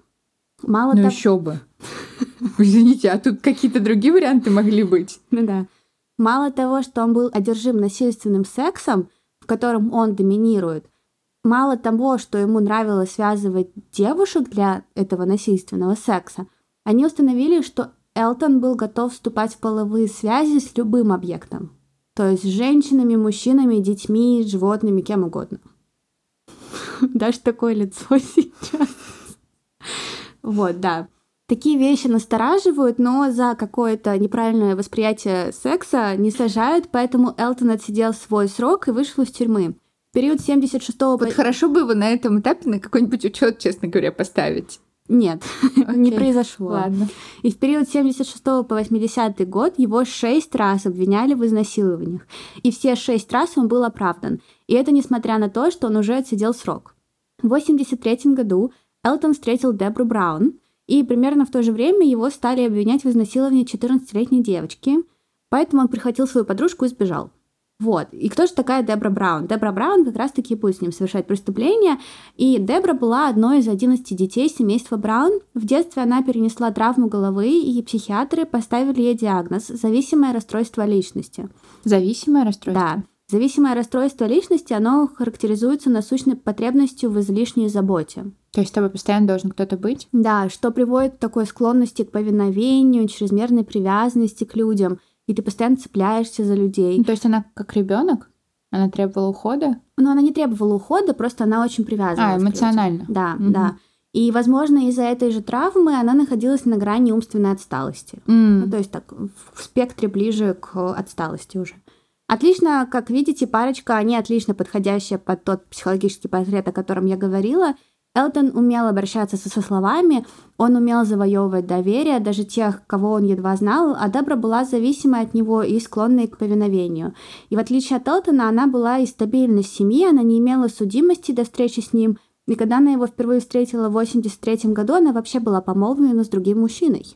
Мало ну того... еще бы. Извините, а тут какие-то другие варианты могли быть? Ну да. Мало того, что он был одержим насильственным сексом, в котором он доминирует, мало того, что ему нравилось связывать девушек для этого насильственного секса, они установили, что Элтон был готов вступать в половые связи с любым объектом. То есть с женщинами, мужчинами, детьми, животными, кем угодно. Даже такое лицо сейчас. Вот, да. Такие вещи настораживают, но за какое-то неправильное восприятие секса не сажают, поэтому Элтон отсидел свой срок и вышел из тюрьмы. В период 76-го... Вот хорошо бы его на этом этапе на какой-нибудь учет, честно говоря, поставить. Нет, okay. не произошло. Ладно. И в период 76 по 80 год его шесть раз обвиняли в изнасилованиях. И все шесть раз он был оправдан. И это несмотря на то, что он уже отсидел срок. В 83 году Элтон встретил Дебру Браун, и примерно в то же время его стали обвинять в изнасиловании 14-летней девочки, поэтому он прихватил свою подружку и сбежал. Вот. И кто же такая Дебра Браун? Дебра Браун как раз-таки будет с ним совершать преступление. И Дебра была одной из 11 детей семейства Браун. В детстве она перенесла травму головы, и психиатры поставили ей диагноз – зависимое расстройство личности. Зависимое расстройство? Да. Зависимое расстройство личности, оно характеризуется насущной потребностью в излишней заботе. То есть с тобой постоянно должен кто-то быть? Да, что приводит к такой склонности к повиновению, чрезмерной привязанности к людям – и ты постоянно цепляешься за людей. Ну, то есть она как ребенок? Она требовала ухода? Ну, она не требовала ухода, просто она очень привязана. А, эмоционально. Да, угу. да. И, возможно, из-за этой же травмы она находилась на грани умственной отсталости. Mm. Ну, то есть так, в спектре ближе к отсталости уже. Отлично, как видите, парочка, они отлично подходящая под тот психологический портрет, о котором я говорила. Элтон умел обращаться со словами, он умел завоевывать доверие даже тех, кого он едва знал, а Дебра была зависимой от него и склонной к повиновению. И в отличие от Элтона, она была из стабильной семьи, она не имела судимости до встречи с ним, и когда она его впервые встретила в 83 году, она вообще была помолвлена с другим мужчиной.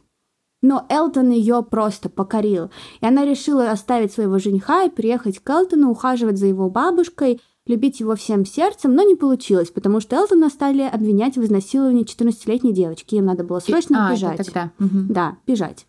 Но Элтон ее просто покорил, и она решила оставить своего жениха и приехать к Элтону, ухаживать за его бабушкой – любить его всем сердцем, но не получилось, потому что Элтона стали обвинять в изнасиловании 14-летней девочки. Им надо было срочно а, бежать. Это тогда. Угу. Да, бежать.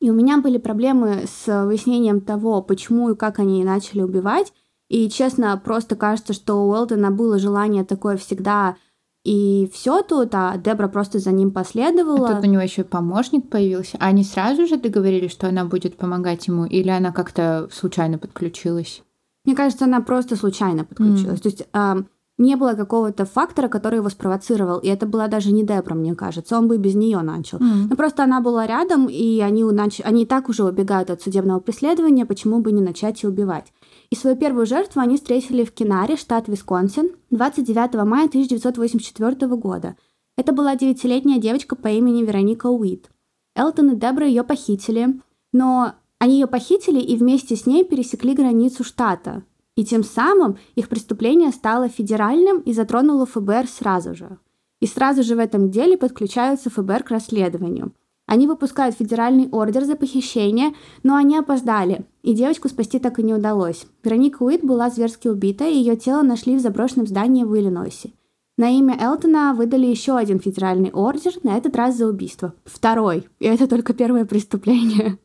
И у меня были проблемы с выяснением того, почему и как они начали убивать. И, честно, просто кажется, что у Элтона было желание такое всегда и все тут, а Дебра просто за ним последовала. А тут у него еще и помощник появился. А они сразу же договорились, что она будет помогать ему, или она как-то случайно подключилась? Мне кажется, она просто случайно подключилась. Mm. То есть э, не было какого-то фактора, который его спровоцировал. И это была даже не Дебра, мне кажется. Он бы без нее начал. Mm. Но просто она была рядом, и они, нач... они и так уже убегают от судебного преследования, почему бы не начать и убивать. И свою первую жертву они встретили в Кинаре, штат Висконсин, 29 мая 1984 года. Это была девятилетняя девочка по имени Вероника Уит. Элтон и Дебра ее похитили, но они ее похитили и вместе с ней пересекли границу штата. И тем самым их преступление стало федеральным и затронуло ФБР сразу же. И сразу же в этом деле подключаются ФБР к расследованию. Они выпускают федеральный ордер за похищение, но они опоздали, и девочку спасти так и не удалось. Вероника Уит была зверски убита, и ее тело нашли в заброшенном здании в Иллинойсе. На имя Элтона выдали еще один федеральный ордер, на этот раз за убийство. Второй. И это только первое преступление.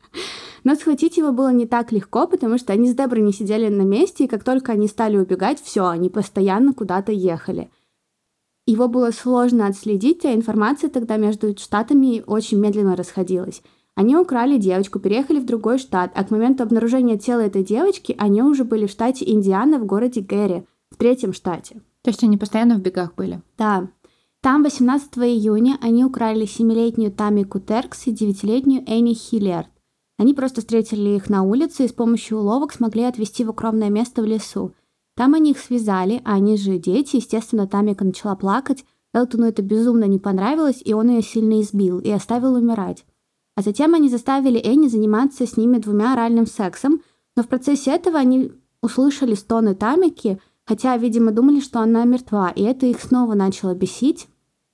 Но схватить его было не так легко, потому что они с Деброй не сидели на месте, и как только они стали убегать, все, они постоянно куда-то ехали. Его было сложно отследить, а информация тогда между штатами очень медленно расходилась. Они украли девочку, переехали в другой штат, а к моменту обнаружения тела этой девочки они уже были в штате Индиана в городе Гэри, в третьем штате. То есть они постоянно в бегах были? Да. Там 18 июня они украли 7-летнюю Тами Кутеркс и 9-летнюю Энни Хиллерд. Они просто встретили их на улице и с помощью уловок смогли отвезти в укромное место в лесу. Там они их связали, а они же дети, естественно, Тамика начала плакать, Элтону это безумно не понравилось, и он ее сильно избил и оставил умирать. А затем они заставили Энни заниматься с ними двумя оральным сексом, но в процессе этого они услышали стоны Тамики, хотя, видимо, думали, что она мертва, и это их снова начало бесить.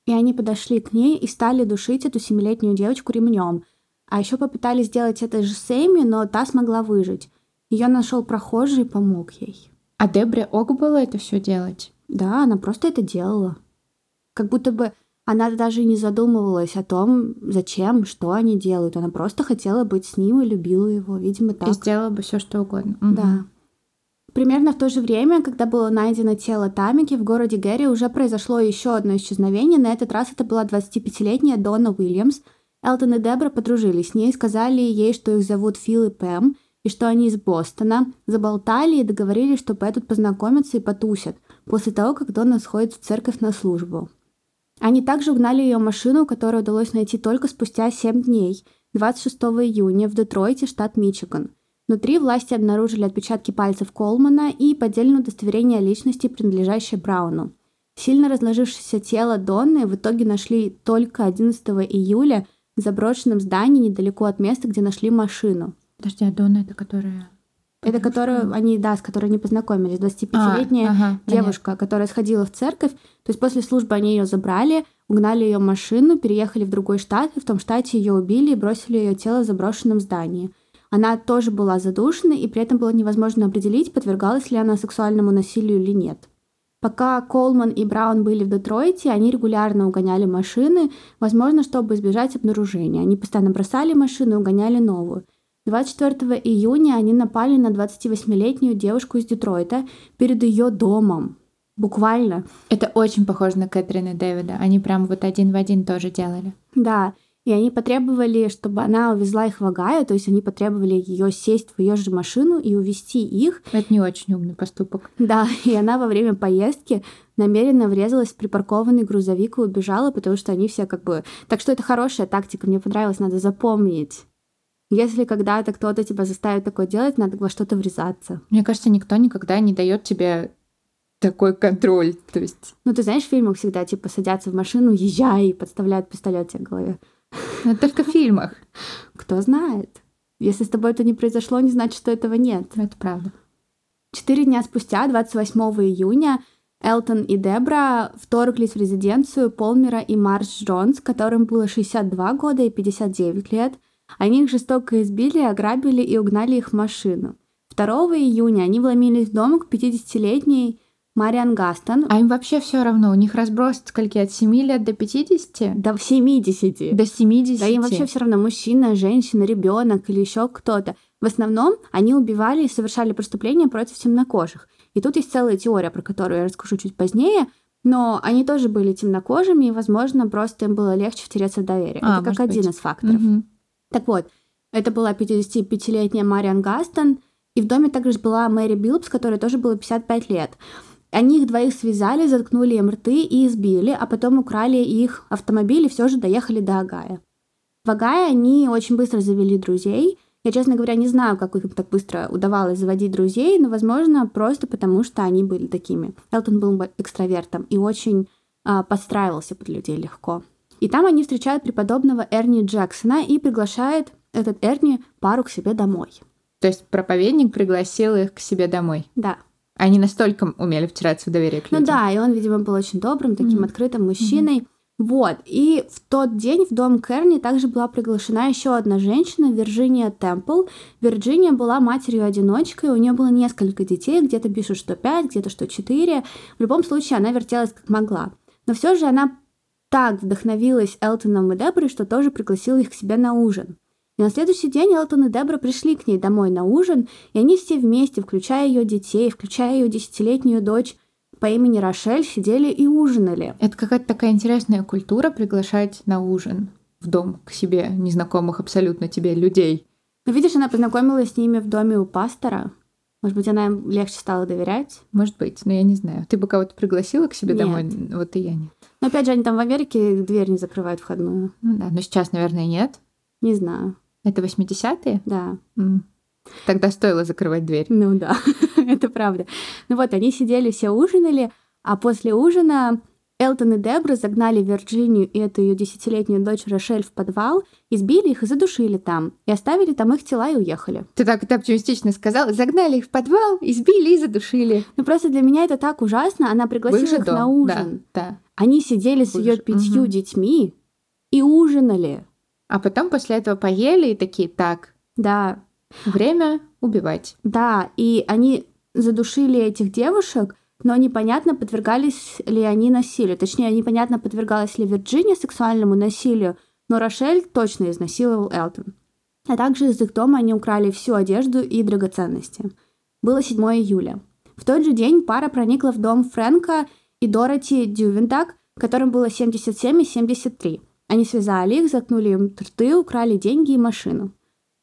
И они подошли к ней и стали душить эту семилетнюю девочку ремнем. А еще попытались сделать это же Сэмми, но та смогла выжить. Ее нашел прохожий и помог ей. А Дебре ок было это все делать? Да, она просто это делала. Как будто бы она даже не задумывалась о том, зачем, что они делают. Она просто хотела быть с ним и любила его, видимо, так. И сделала бы все, что угодно. Да. Примерно в то же время, когда было найдено тело Тамики, в городе Гэри уже произошло еще одно исчезновение. На этот раз это была 25-летняя Дона Уильямс. Элтон и Дебра подружились с ней, сказали ей, что их зовут Фил и Пэм, и что они из Бостона, заболтали и договорились, что пойдут познакомиться и потусят, после того, как Дона сходит в церковь на службу. Они также угнали ее машину, которую удалось найти только спустя 7 дней, 26 июня, в Детройте, штат Мичиган. Внутри власти обнаружили отпечатки пальцев Колмана и поддельное удостоверение личности, принадлежащее Брауну. Сильно разложившееся тело Донны в итоге нашли только 11 июля в заброшенном здании недалеко от места, где нашли машину. Подожди, а Донна это которая... Это которую они, да, с которой они познакомились. 25-летняя А, ага, девушка, которая сходила в церковь. То есть после службы они ее забрали, угнали ее машину, переехали в другой штат, и в том штате ее убили и бросили ее тело в заброшенном здании. Она тоже была задушена, и при этом было невозможно определить, подвергалась ли она сексуальному насилию или нет. Пока Колман и Браун были в Детройте, они регулярно угоняли машины, возможно, чтобы избежать обнаружения. Они постоянно бросали машину и угоняли новую. 24 июня они напали на 28-летнюю девушку из Детройта перед ее домом. Буквально. Это очень похоже на Кэтрин и Дэвида. Они прям вот один в один тоже делали. Да. И они потребовали, чтобы она увезла их в Огайо, то есть они потребовали ее сесть в ее же машину и увезти их. Это не очень умный поступок. Да, и она во время поездки намеренно врезалась в припаркованный грузовик и убежала, потому что они все как бы... Так что это хорошая тактика, мне понравилось, надо запомнить. Если когда-то кто-то тебя заставит такое делать, надо во что-то врезаться. Мне кажется, никто никогда не дает тебе такой контроль. То есть... Ну, ты знаешь, в фильмах всегда, типа, садятся в машину, езжай, и подставляют пистолет тебе к голове. Но только в фильмах. Кто знает. Если с тобой это не произошло, не значит, что этого нет. Это правда. Четыре дня спустя, 28 июня, Элтон и Дебра вторглись в резиденцию Полмера и Марш Джонс, которым было 62 года и 59 лет. Они их жестоко избили, ограбили и угнали их в машину. 2 июня они вломились в дом к 50-летней Мариан Гастон. А им вообще все равно. У них разброс скольки от 7 лет до 50? До 70. До 70. Да им вообще все равно мужчина, женщина, ребенок или еще кто-то. В основном они убивали и совершали преступления против темнокожих. И тут есть целая теория, про которую я расскажу чуть позднее. Но они тоже были темнокожими, и, возможно, просто им было легче втереться в доверие. А, Это как один быть. из факторов. Мгм. Так вот, это была 55-летняя Мариан Гастон, и в доме также была Мэри Билбс, которой тоже было 55 лет. Они их двоих связали, заткнули им рты и избили, а потом украли их автомобиль и все же доехали до Агая. В Агае они очень быстро завели друзей. Я, честно говоря, не знаю, как им так быстро удавалось заводить друзей, но, возможно, просто потому, что они были такими. Элтон был экстравертом и очень а, подстраивался под людей легко. И там они встречают преподобного Эрни Джексона и приглашает этот Эрни пару к себе домой. То есть проповедник пригласил их к себе домой. Да. Они настолько умели втираться в доверие к Ну людям. да, и он, видимо, был очень добрым, таким Мгм. открытым мужчиной. Вот. И в тот день в дом Керни также была приглашена еще одна женщина, Вирджиния Темпл. Вирджиния была матерью-одиночкой, у нее было несколько детей, где-то пишут, что пять, где-то, что четыре. В любом случае, она вертелась как могла. Но все же она так вдохновилась Элтоном и Деброй, что тоже пригласила их к себе на ужин. И на следующий день Элтон и Дебра пришли к ней домой на ужин, и они все вместе, включая ее детей, включая ее десятилетнюю дочь по имени Рошель, сидели и ужинали. Это какая-то такая интересная культура приглашать на ужин в дом к себе незнакомых абсолютно тебе людей. Ну, видишь, она познакомилась с ними в доме у пастора. Может быть, она им легче стала доверять. Может быть, но я не знаю. Ты бы кого-то пригласила к себе Нет. домой? Вот и я нет. Но опять же, они там в Америке дверь не закрывают входную. Ну да, но сейчас, наверное, нет. Не знаю. Это 80-е? Да. М. Тогда стоило закрывать дверь. Ну да, это правда. Ну вот, они сидели, все ужинали, а после ужина Элтон и Дебра загнали Вирджинию и эту ее десятилетнюю дочь Рошель в подвал, избили их и задушили там, и оставили там их тела и уехали. Ты так это оптимистично сказала. Загнали их в подвал, избили и задушили. Ну просто для меня это так ужасно. Она пригласила их дом. на ужин. Да, да. Они сидели с ее пятью угу. детьми и ужинали. А потом после этого поели и такие, так, да, время убивать. Да, и они задушили этих девушек, но непонятно, подвергались ли они насилию. Точнее, непонятно, подвергалась ли Вирджиния сексуальному насилию, но Рошель точно изнасиловал Элтон. А также из их дома они украли всю одежду и драгоценности. Было 7 июля. В тот же день пара проникла в дом Фрэнка и Дороти Дювентак, которым было 77 и 73. Они связали их, заткнули им рты, украли деньги и машину.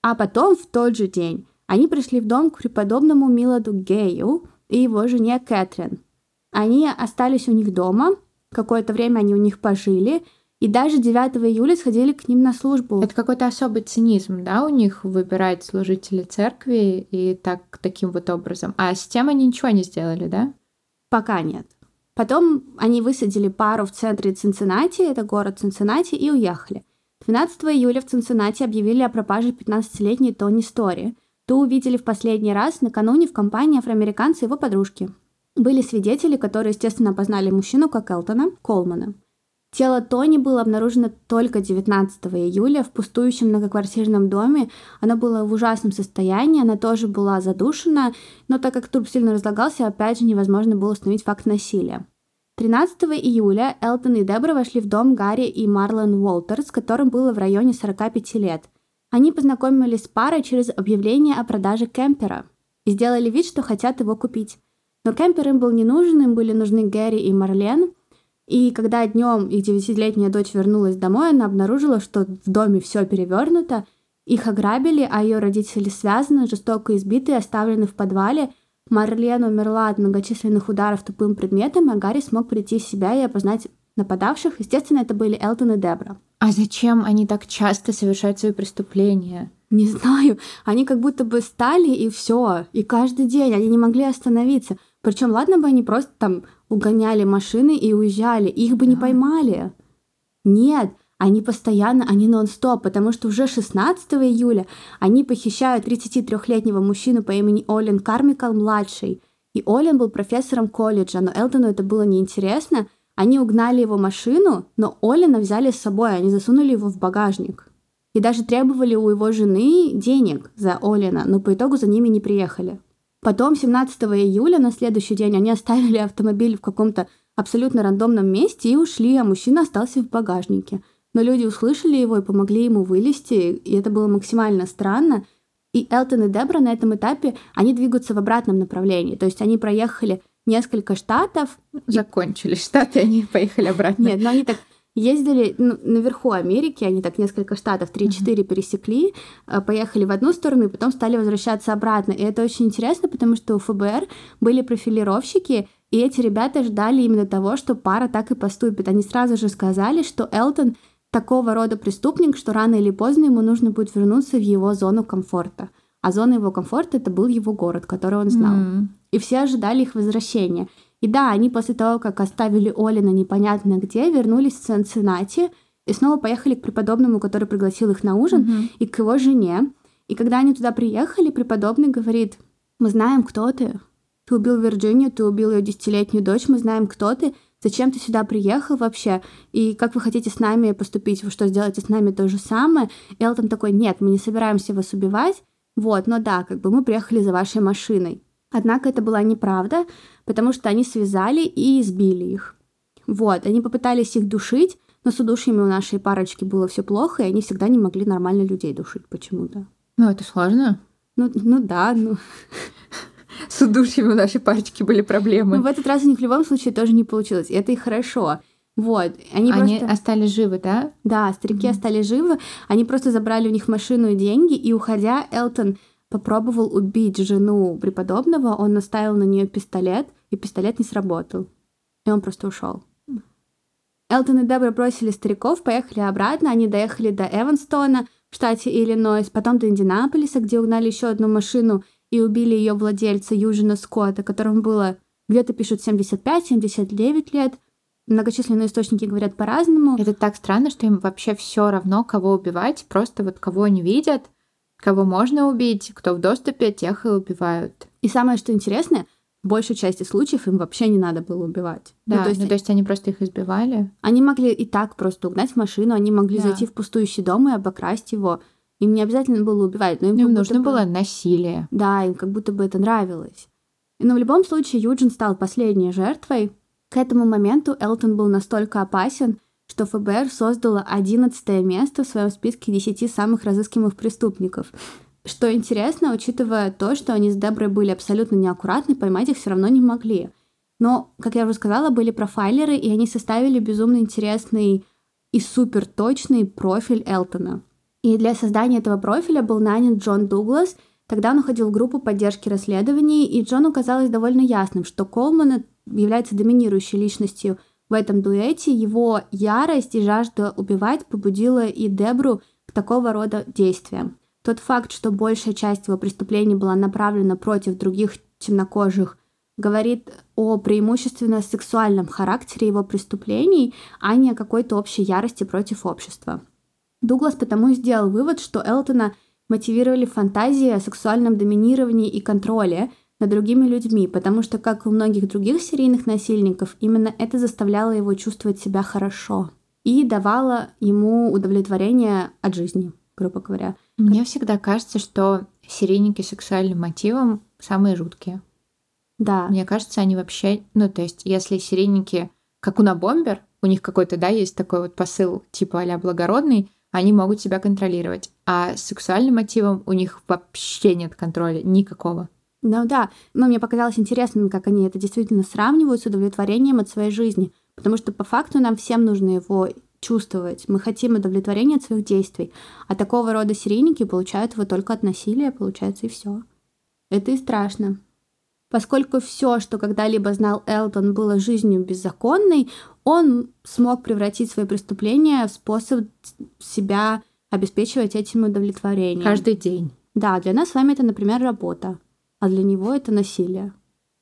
А потом, в тот же день, они пришли в дом к преподобному Миладу Гею и его жене Кэтрин. Они остались у них дома, какое-то время они у них пожили, и даже 9 июля сходили к ним на службу. Это какой-то особый цинизм, да, у них выбирать служителей церкви и так таким вот образом. А с тем они ничего не сделали, да? Пока нет. Потом они высадили пару в центре Цинциннати, это город Цинциннати, и уехали. 12 июля в Цинциннати объявили о пропаже 15-летней Тони Стори. Ту увидели в последний раз накануне в компании афроамериканца и его подружки. Были свидетели, которые, естественно, опознали мужчину как Элтона Колмана. Тело Тони было обнаружено только 19 июля в пустующем многоквартирном доме. Оно было в ужасном состоянии, она тоже была задушена, но так как труп сильно разлагался, опять же невозможно было установить факт насилия. 13 июля Элтон и Дебра вошли в дом Гарри и Марлон Уолтерс, которым было в районе 45 лет. Они познакомились с парой через объявление о продаже кемпера и сделали вид, что хотят его купить. Но кемпер им был не нужен, им были нужны Гэри и Марлен – и когда днем их девятилетняя дочь вернулась домой, она обнаружила, что в доме все перевернуто, их ограбили, а ее родители связаны, жестоко избиты и оставлены в подвале. Марлен умерла от многочисленных ударов тупым предметом, а Гарри смог прийти в себя и опознать нападавших. Естественно, это были Элтон и Дебра. А зачем они так часто совершают свои преступления? Не знаю. Они как будто бы стали и все. И каждый день они не могли остановиться. Причем, ладно бы они просто там угоняли машины и уезжали, их бы не поймали. Нет, они постоянно, они нон-стоп, потому что уже 16 июля они похищают 33-летнего мужчину по имени Олин Кармикал-младший. И Олин был профессором колледжа, но Элтону это было неинтересно. Они угнали его машину, но Олина взяли с собой, они засунули его в багажник. И даже требовали у его жены денег за Олина, но по итогу за ними не приехали. Потом 17 июля, на следующий день, они оставили автомобиль в каком-то абсолютно рандомном месте и ушли, а мужчина остался в багажнике. Но люди услышали его и помогли ему вылезти, и это было максимально странно. И Элтон и Дебра на этом этапе, они двигаются в обратном направлении. То есть они проехали несколько штатов. Закончили штаты, они поехали обратно. Нет, но они так ездили ну, наверху Америки, они так несколько штатов, 3-4 uh-huh. пересекли, э, поехали в одну сторону и потом стали возвращаться обратно. И это очень интересно, потому что у ФБР были профилировщики, и эти ребята ждали именно того, что пара так и поступит. Они сразу же сказали, что Элтон такого рода преступник, что рано или поздно ему нужно будет вернуться в его зону комфорта. А зона его комфорта это был его город, который он знал. Mm. И все ожидали их возвращения. И да, они после того, как оставили Олина непонятно где, вернулись в Цинциннати и снова поехали к преподобному, который пригласил их на ужин, mm-hmm. и к его жене. И когда они туда приехали, преподобный говорит, мы знаем, кто ты. Ты убил Вирджинию, ты убил ее десятилетнюю дочь, мы знаем, кто ты. Зачем ты сюда приехал вообще? И как вы хотите с нами поступить? Вы что, сделаете с нами то же самое? Элтон такой, нет, мы не собираемся вас убивать. Вот, но да, как бы мы приехали за вашей машиной. Однако это была неправда, потому что они связали и избили их. Вот, они попытались их душить, но с удушьями у нашей парочки было все плохо, и они всегда не могли нормально людей душить почему-то. Ну, это сложно. Ну, ну да, ну... С удушьями у нашей парочки были проблемы. Но в этот раз у них в любом случае тоже не получилось, и это и хорошо. Вот, они, они просто... остались живы, да? Да, старики mm-hmm. остались живы. Они просто забрали у них машину и деньги, и уходя, Элтон попробовал убить жену преподобного, он наставил на нее пистолет, и пистолет не сработал. И он просто ушел. Элтон и Дебра бросили стариков, поехали обратно, они доехали до Эванстона в штате Иллинойс, потом до Индианаполиса, где угнали еще одну машину и убили ее владельца Южина Скотта, которому было где-то пишут 75-79 лет. Многочисленные источники говорят по-разному. Это так странно, что им вообще все равно, кого убивать, просто вот кого они видят, кого можно убить, кто в доступе, тех и убивают. И самое, что интересное, в большей части случаев им вообще не надо было убивать. Да, ну, то, есть, ну, то есть они просто их избивали. Они могли и так просто угнать машину, они могли да. зайти в пустующий дом и обокрасть его. Им не обязательно было убивать, но им, им нужно бы... было насилие. Да, им как будто бы это нравилось. Но в любом случае Юджин стал последней жертвой. К этому моменту Элтон был настолько опасен, что ФБР создало 11 место в своем списке 10 самых разыскиваемых преступников. Что интересно, учитывая то, что они с Деброй были абсолютно неаккуратны, поймать их все равно не могли. Но, как я уже сказала, были профайлеры, и они составили безумно интересный и супер точный профиль Элтона. И для создания этого профиля был нанят Джон Дуглас. Тогда он уходил в группу поддержки расследований, и Джону казалось довольно ясным, что Колман является доминирующей личностью – в этом дуэте его ярость и жажда убивать побудила и Дебру к такого рода действиям. Тот факт, что большая часть его преступлений была направлена против других темнокожих, говорит о преимущественно сексуальном характере его преступлений, а не о какой-то общей ярости против общества. Дуглас потому и сделал вывод, что Элтона мотивировали фантазии о сексуальном доминировании и контроле – над другими людьми, потому что, как и у многих других серийных насильников, именно это заставляло его чувствовать себя хорошо и давало ему удовлетворение от жизни, грубо говоря. Мне как... всегда кажется, что серийники с сексуальным мотивом самые жуткие. Да. Мне кажется, они вообще... Ну, то есть, если серийники, как у Бомбер, у них какой-то, да, есть такой вот посыл типа а благородный, они могут себя контролировать. А с сексуальным мотивом у них вообще нет контроля никакого. Ну да, но мне показалось интересным, как они это действительно сравнивают с удовлетворением от своей жизни. Потому что по факту нам всем нужно его чувствовать. Мы хотим удовлетворения от своих действий. А такого рода серийники получают его только от насилия, получается, и все. Это и страшно. Поскольку все, что когда-либо знал Элтон, было жизнью беззаконной, он смог превратить свои преступления в способ себя обеспечивать этим удовлетворением. Каждый день. Да, для нас с вами это, например, работа а для него это насилие.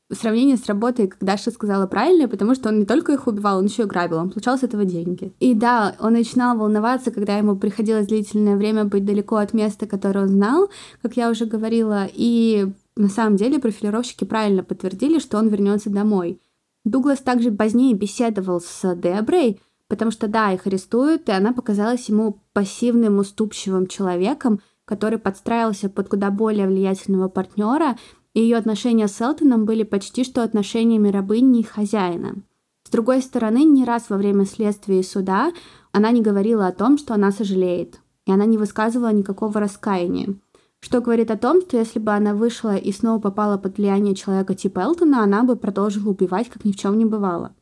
В сравнении с работой, как Даша сказала правильно, потому что он не только их убивал, он еще и грабил, он получал с этого деньги. И да, он начинал волноваться, когда ему приходилось длительное время быть далеко от места, которое он знал, как я уже говорила, и на самом деле профилировщики правильно подтвердили, что он вернется домой. Дуглас также позднее беседовал с Деброй, потому что да, их арестуют, и она показалась ему пассивным, уступчивым человеком, который подстраивался под куда более влиятельного партнера, и ее отношения с Элтоном были почти что отношениями рабыни и хозяина. С другой стороны, не раз во время следствия и суда она не говорила о том, что она сожалеет, и она не высказывала никакого раскаяния. Что говорит о том, что если бы она вышла и снова попала под влияние человека типа Элтона, она бы продолжила убивать, как ни в чем не бывало.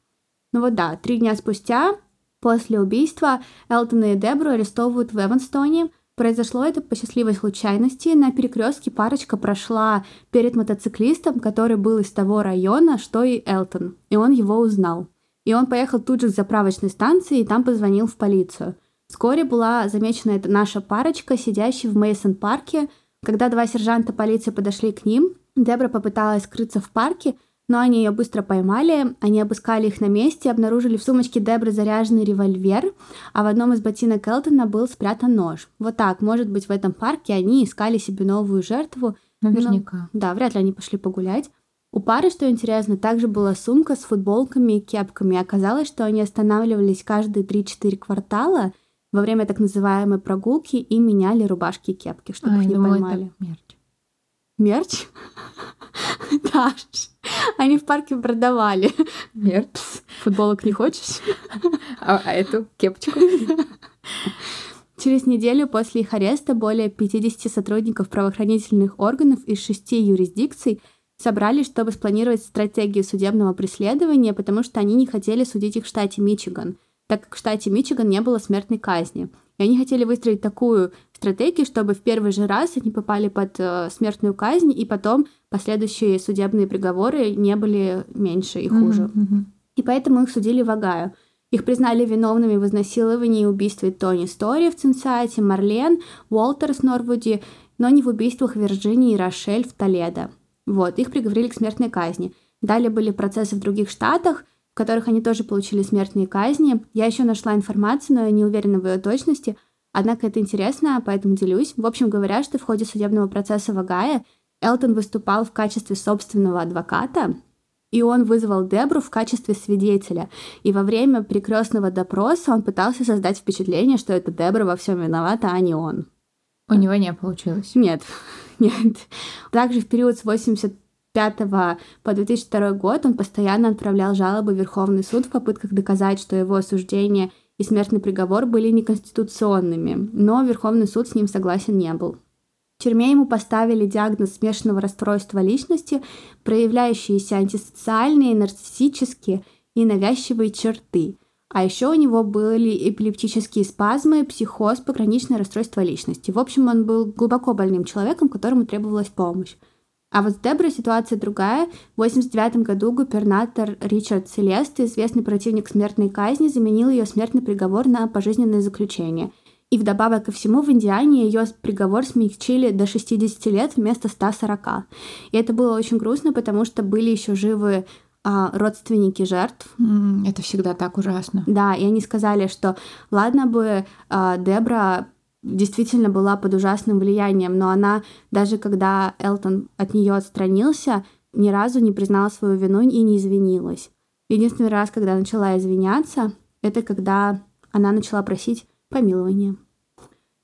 Ну вот да, три дня спустя, после убийства, Элтона и Дебру арестовывают в Эванстоне, Произошло это по счастливой случайности. На перекрестке парочка прошла перед мотоциклистом, который был из того района, что и Элтон. И он его узнал. И он поехал тут же к заправочной станции и там позвонил в полицию. Вскоре была замечена эта наша парочка, сидящая в Мейсон парке. Когда два сержанта полиции подошли к ним, Дебра попыталась скрыться в парке, но они ее быстро поймали, они обыскали их на месте, обнаружили в сумочке Дебры заряженный револьвер, а в одном из ботинок Элтона был спрятан нож. Вот так, может быть, в этом парке они искали себе новую жертву. Наверняка. Но, да, вряд ли они пошли погулять. У пары, что интересно, также была сумка с футболками и кепками. Оказалось, что они останавливались каждые 3-4 квартала во время так называемой прогулки и меняли рубашки и кепки, чтобы а, их не думала, поймали. Это мерч. Мерч? Даш, они в парке продавали. Мерч. Футболок не хочешь? А, а эту кепочку? Через неделю после их ареста более 50 сотрудников правоохранительных органов из шести юрисдикций собрались, чтобы спланировать стратегию судебного преследования, потому что они не хотели судить их в штате Мичиган, так как в штате Мичиган не было смертной казни. И они хотели выстроить такую стратегию, чтобы в первый же раз они попали под э, смертную казнь, и потом последующие судебные приговоры не были меньше и хуже. Mm-hmm. И поэтому их судили в Агаю. Их признали виновными в изнасиловании и убийстве Тони Стори в Цинцайте, Марлен, Уолтер в Норвуде, но не в убийствах Вирджинии и Рошель в Толедо. Вот, их приговорили к смертной казни. Далее были процессы в других штатах, которых они тоже получили смертные казни. Я еще нашла информацию, но я не уверена в ее точности. Однако это интересно, поэтому делюсь. В общем, говоря, что в ходе судебного процесса в Огайо Элтон выступал в качестве собственного адвоката, и он вызвал Дебру в качестве свидетеля. И во время перекрестного допроса он пытался создать впечатление, что это Дебра во всем виновата, а не он. У него не получилось. Нет, нет. Также в период с 85 по 2002 год он постоянно отправлял жалобы в Верховный суд в попытках доказать, что его осуждение и смертный приговор были неконституционными, но Верховный суд с ним согласен не был. В тюрьме ему поставили диагноз смешанного расстройства личности, проявляющиеся антисоциальные, нарциссические и навязчивые черты. А еще у него были эпилептические спазмы, психоз, пограничное расстройство личности. В общем, он был глубоко больным человеком, которому требовалась помощь. А вот с Деброй ситуация другая. В 1989 году губернатор Ричард Селест, известный противник смертной казни, заменил ее смертный приговор на пожизненное заключение – и вдобавок ко всему в Индиане ее приговор смягчили до 60 лет вместо 140. И это было очень грустно, потому что были еще живы а, родственники жертв. Это всегда так ужасно. Да, и они сказали, что ладно бы а, Дебра действительно была под ужасным влиянием, но она, даже когда Элтон от нее отстранился, ни разу не признала свою вину и не извинилась. Единственный раз, когда начала извиняться, это когда она начала просить помилование.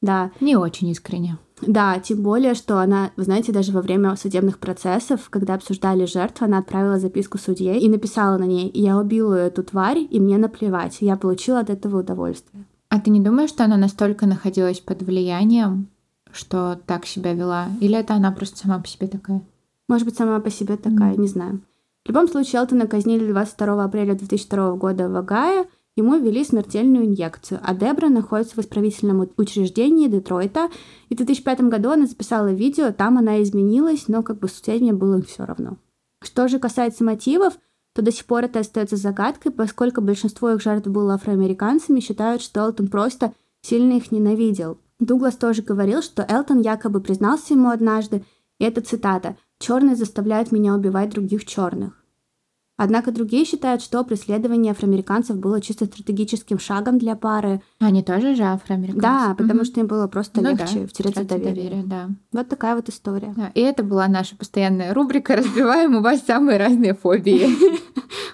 Да. Не очень искренне. Да, тем более, что она, вы знаете, даже во время судебных процессов, когда обсуждали жертв, она отправила записку судье и написала на ней «Я убила эту тварь, и мне наплевать, я получила от этого удовольствие». А ты не думаешь, что она настолько находилась под влиянием, что так себя вела? Или это она просто сама по себе такая? Может быть, сама по себе такая, mm. не знаю. В любом случае, Элтона казнили 22 апреля 2002 года в Огайо, Ему ввели смертельную инъекцию, а Дебра находится в исправительном учреждении Детройта. И в 2005 году она записала видео, там она изменилась, но как бы судье было все равно. Что же касается мотивов, то до сих пор это остается загадкой, поскольку большинство их жертв было афроамериканцами, считают, что Элтон просто сильно их ненавидел. Дуглас тоже говорил, что Элтон якобы признался ему однажды, и это цитата «Черные заставляют меня убивать других черных». Однако другие считают, что преследование афроамериканцев было чисто стратегическим шагом для пары. Они тоже же афроамериканцы. Да, потому угу. что им было просто ну, легче да, втереться в доверие. доверие да. Вот такая вот история. Да, и это была наша постоянная рубрика «Разбиваем у вас самые разные фобии».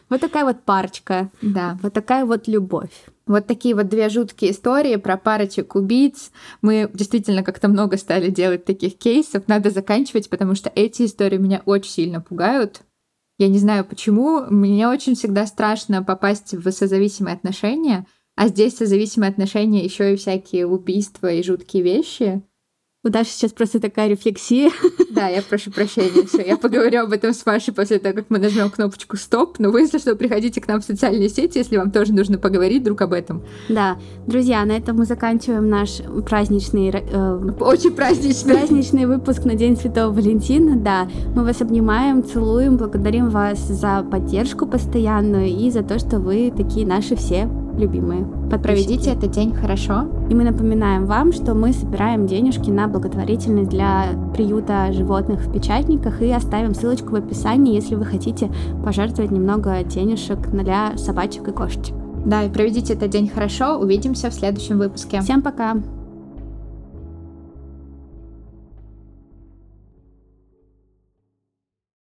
Вот такая вот парочка. Да. Вот такая вот любовь. Вот такие вот две жуткие истории про парочек убийц. Мы действительно как-то много стали делать таких кейсов. Надо заканчивать, потому что эти истории меня очень сильно пугают. Я не знаю почему. Мне очень всегда страшно попасть в созависимые отношения, а здесь созависимые отношения еще и всякие убийства и жуткие вещи. У Даши сейчас просто такая рефлексия. Да, я прошу прощения. Все, я поговорю об этом с Машей после того, как мы нажмем кнопочку стоп. Но вы, если что, приходите к нам в социальные сети, если вам тоже нужно поговорить друг об этом. Да, друзья, на этом мы заканчиваем наш праздничный, э, очень праздничный, праздничный выпуск на День Святого Валентина. Да, мы вас обнимаем, целуем, благодарим вас за поддержку постоянную и за то, что вы такие наши все любимые. Проведите этот день хорошо. И мы напоминаем вам, что мы собираем денежки на благотворительность для приюта животных в печатниках и оставим ссылочку в описании, если вы хотите пожертвовать немного денежек для собачек и кошечек. Да, и проведите этот день хорошо. Увидимся в следующем выпуске. Всем пока!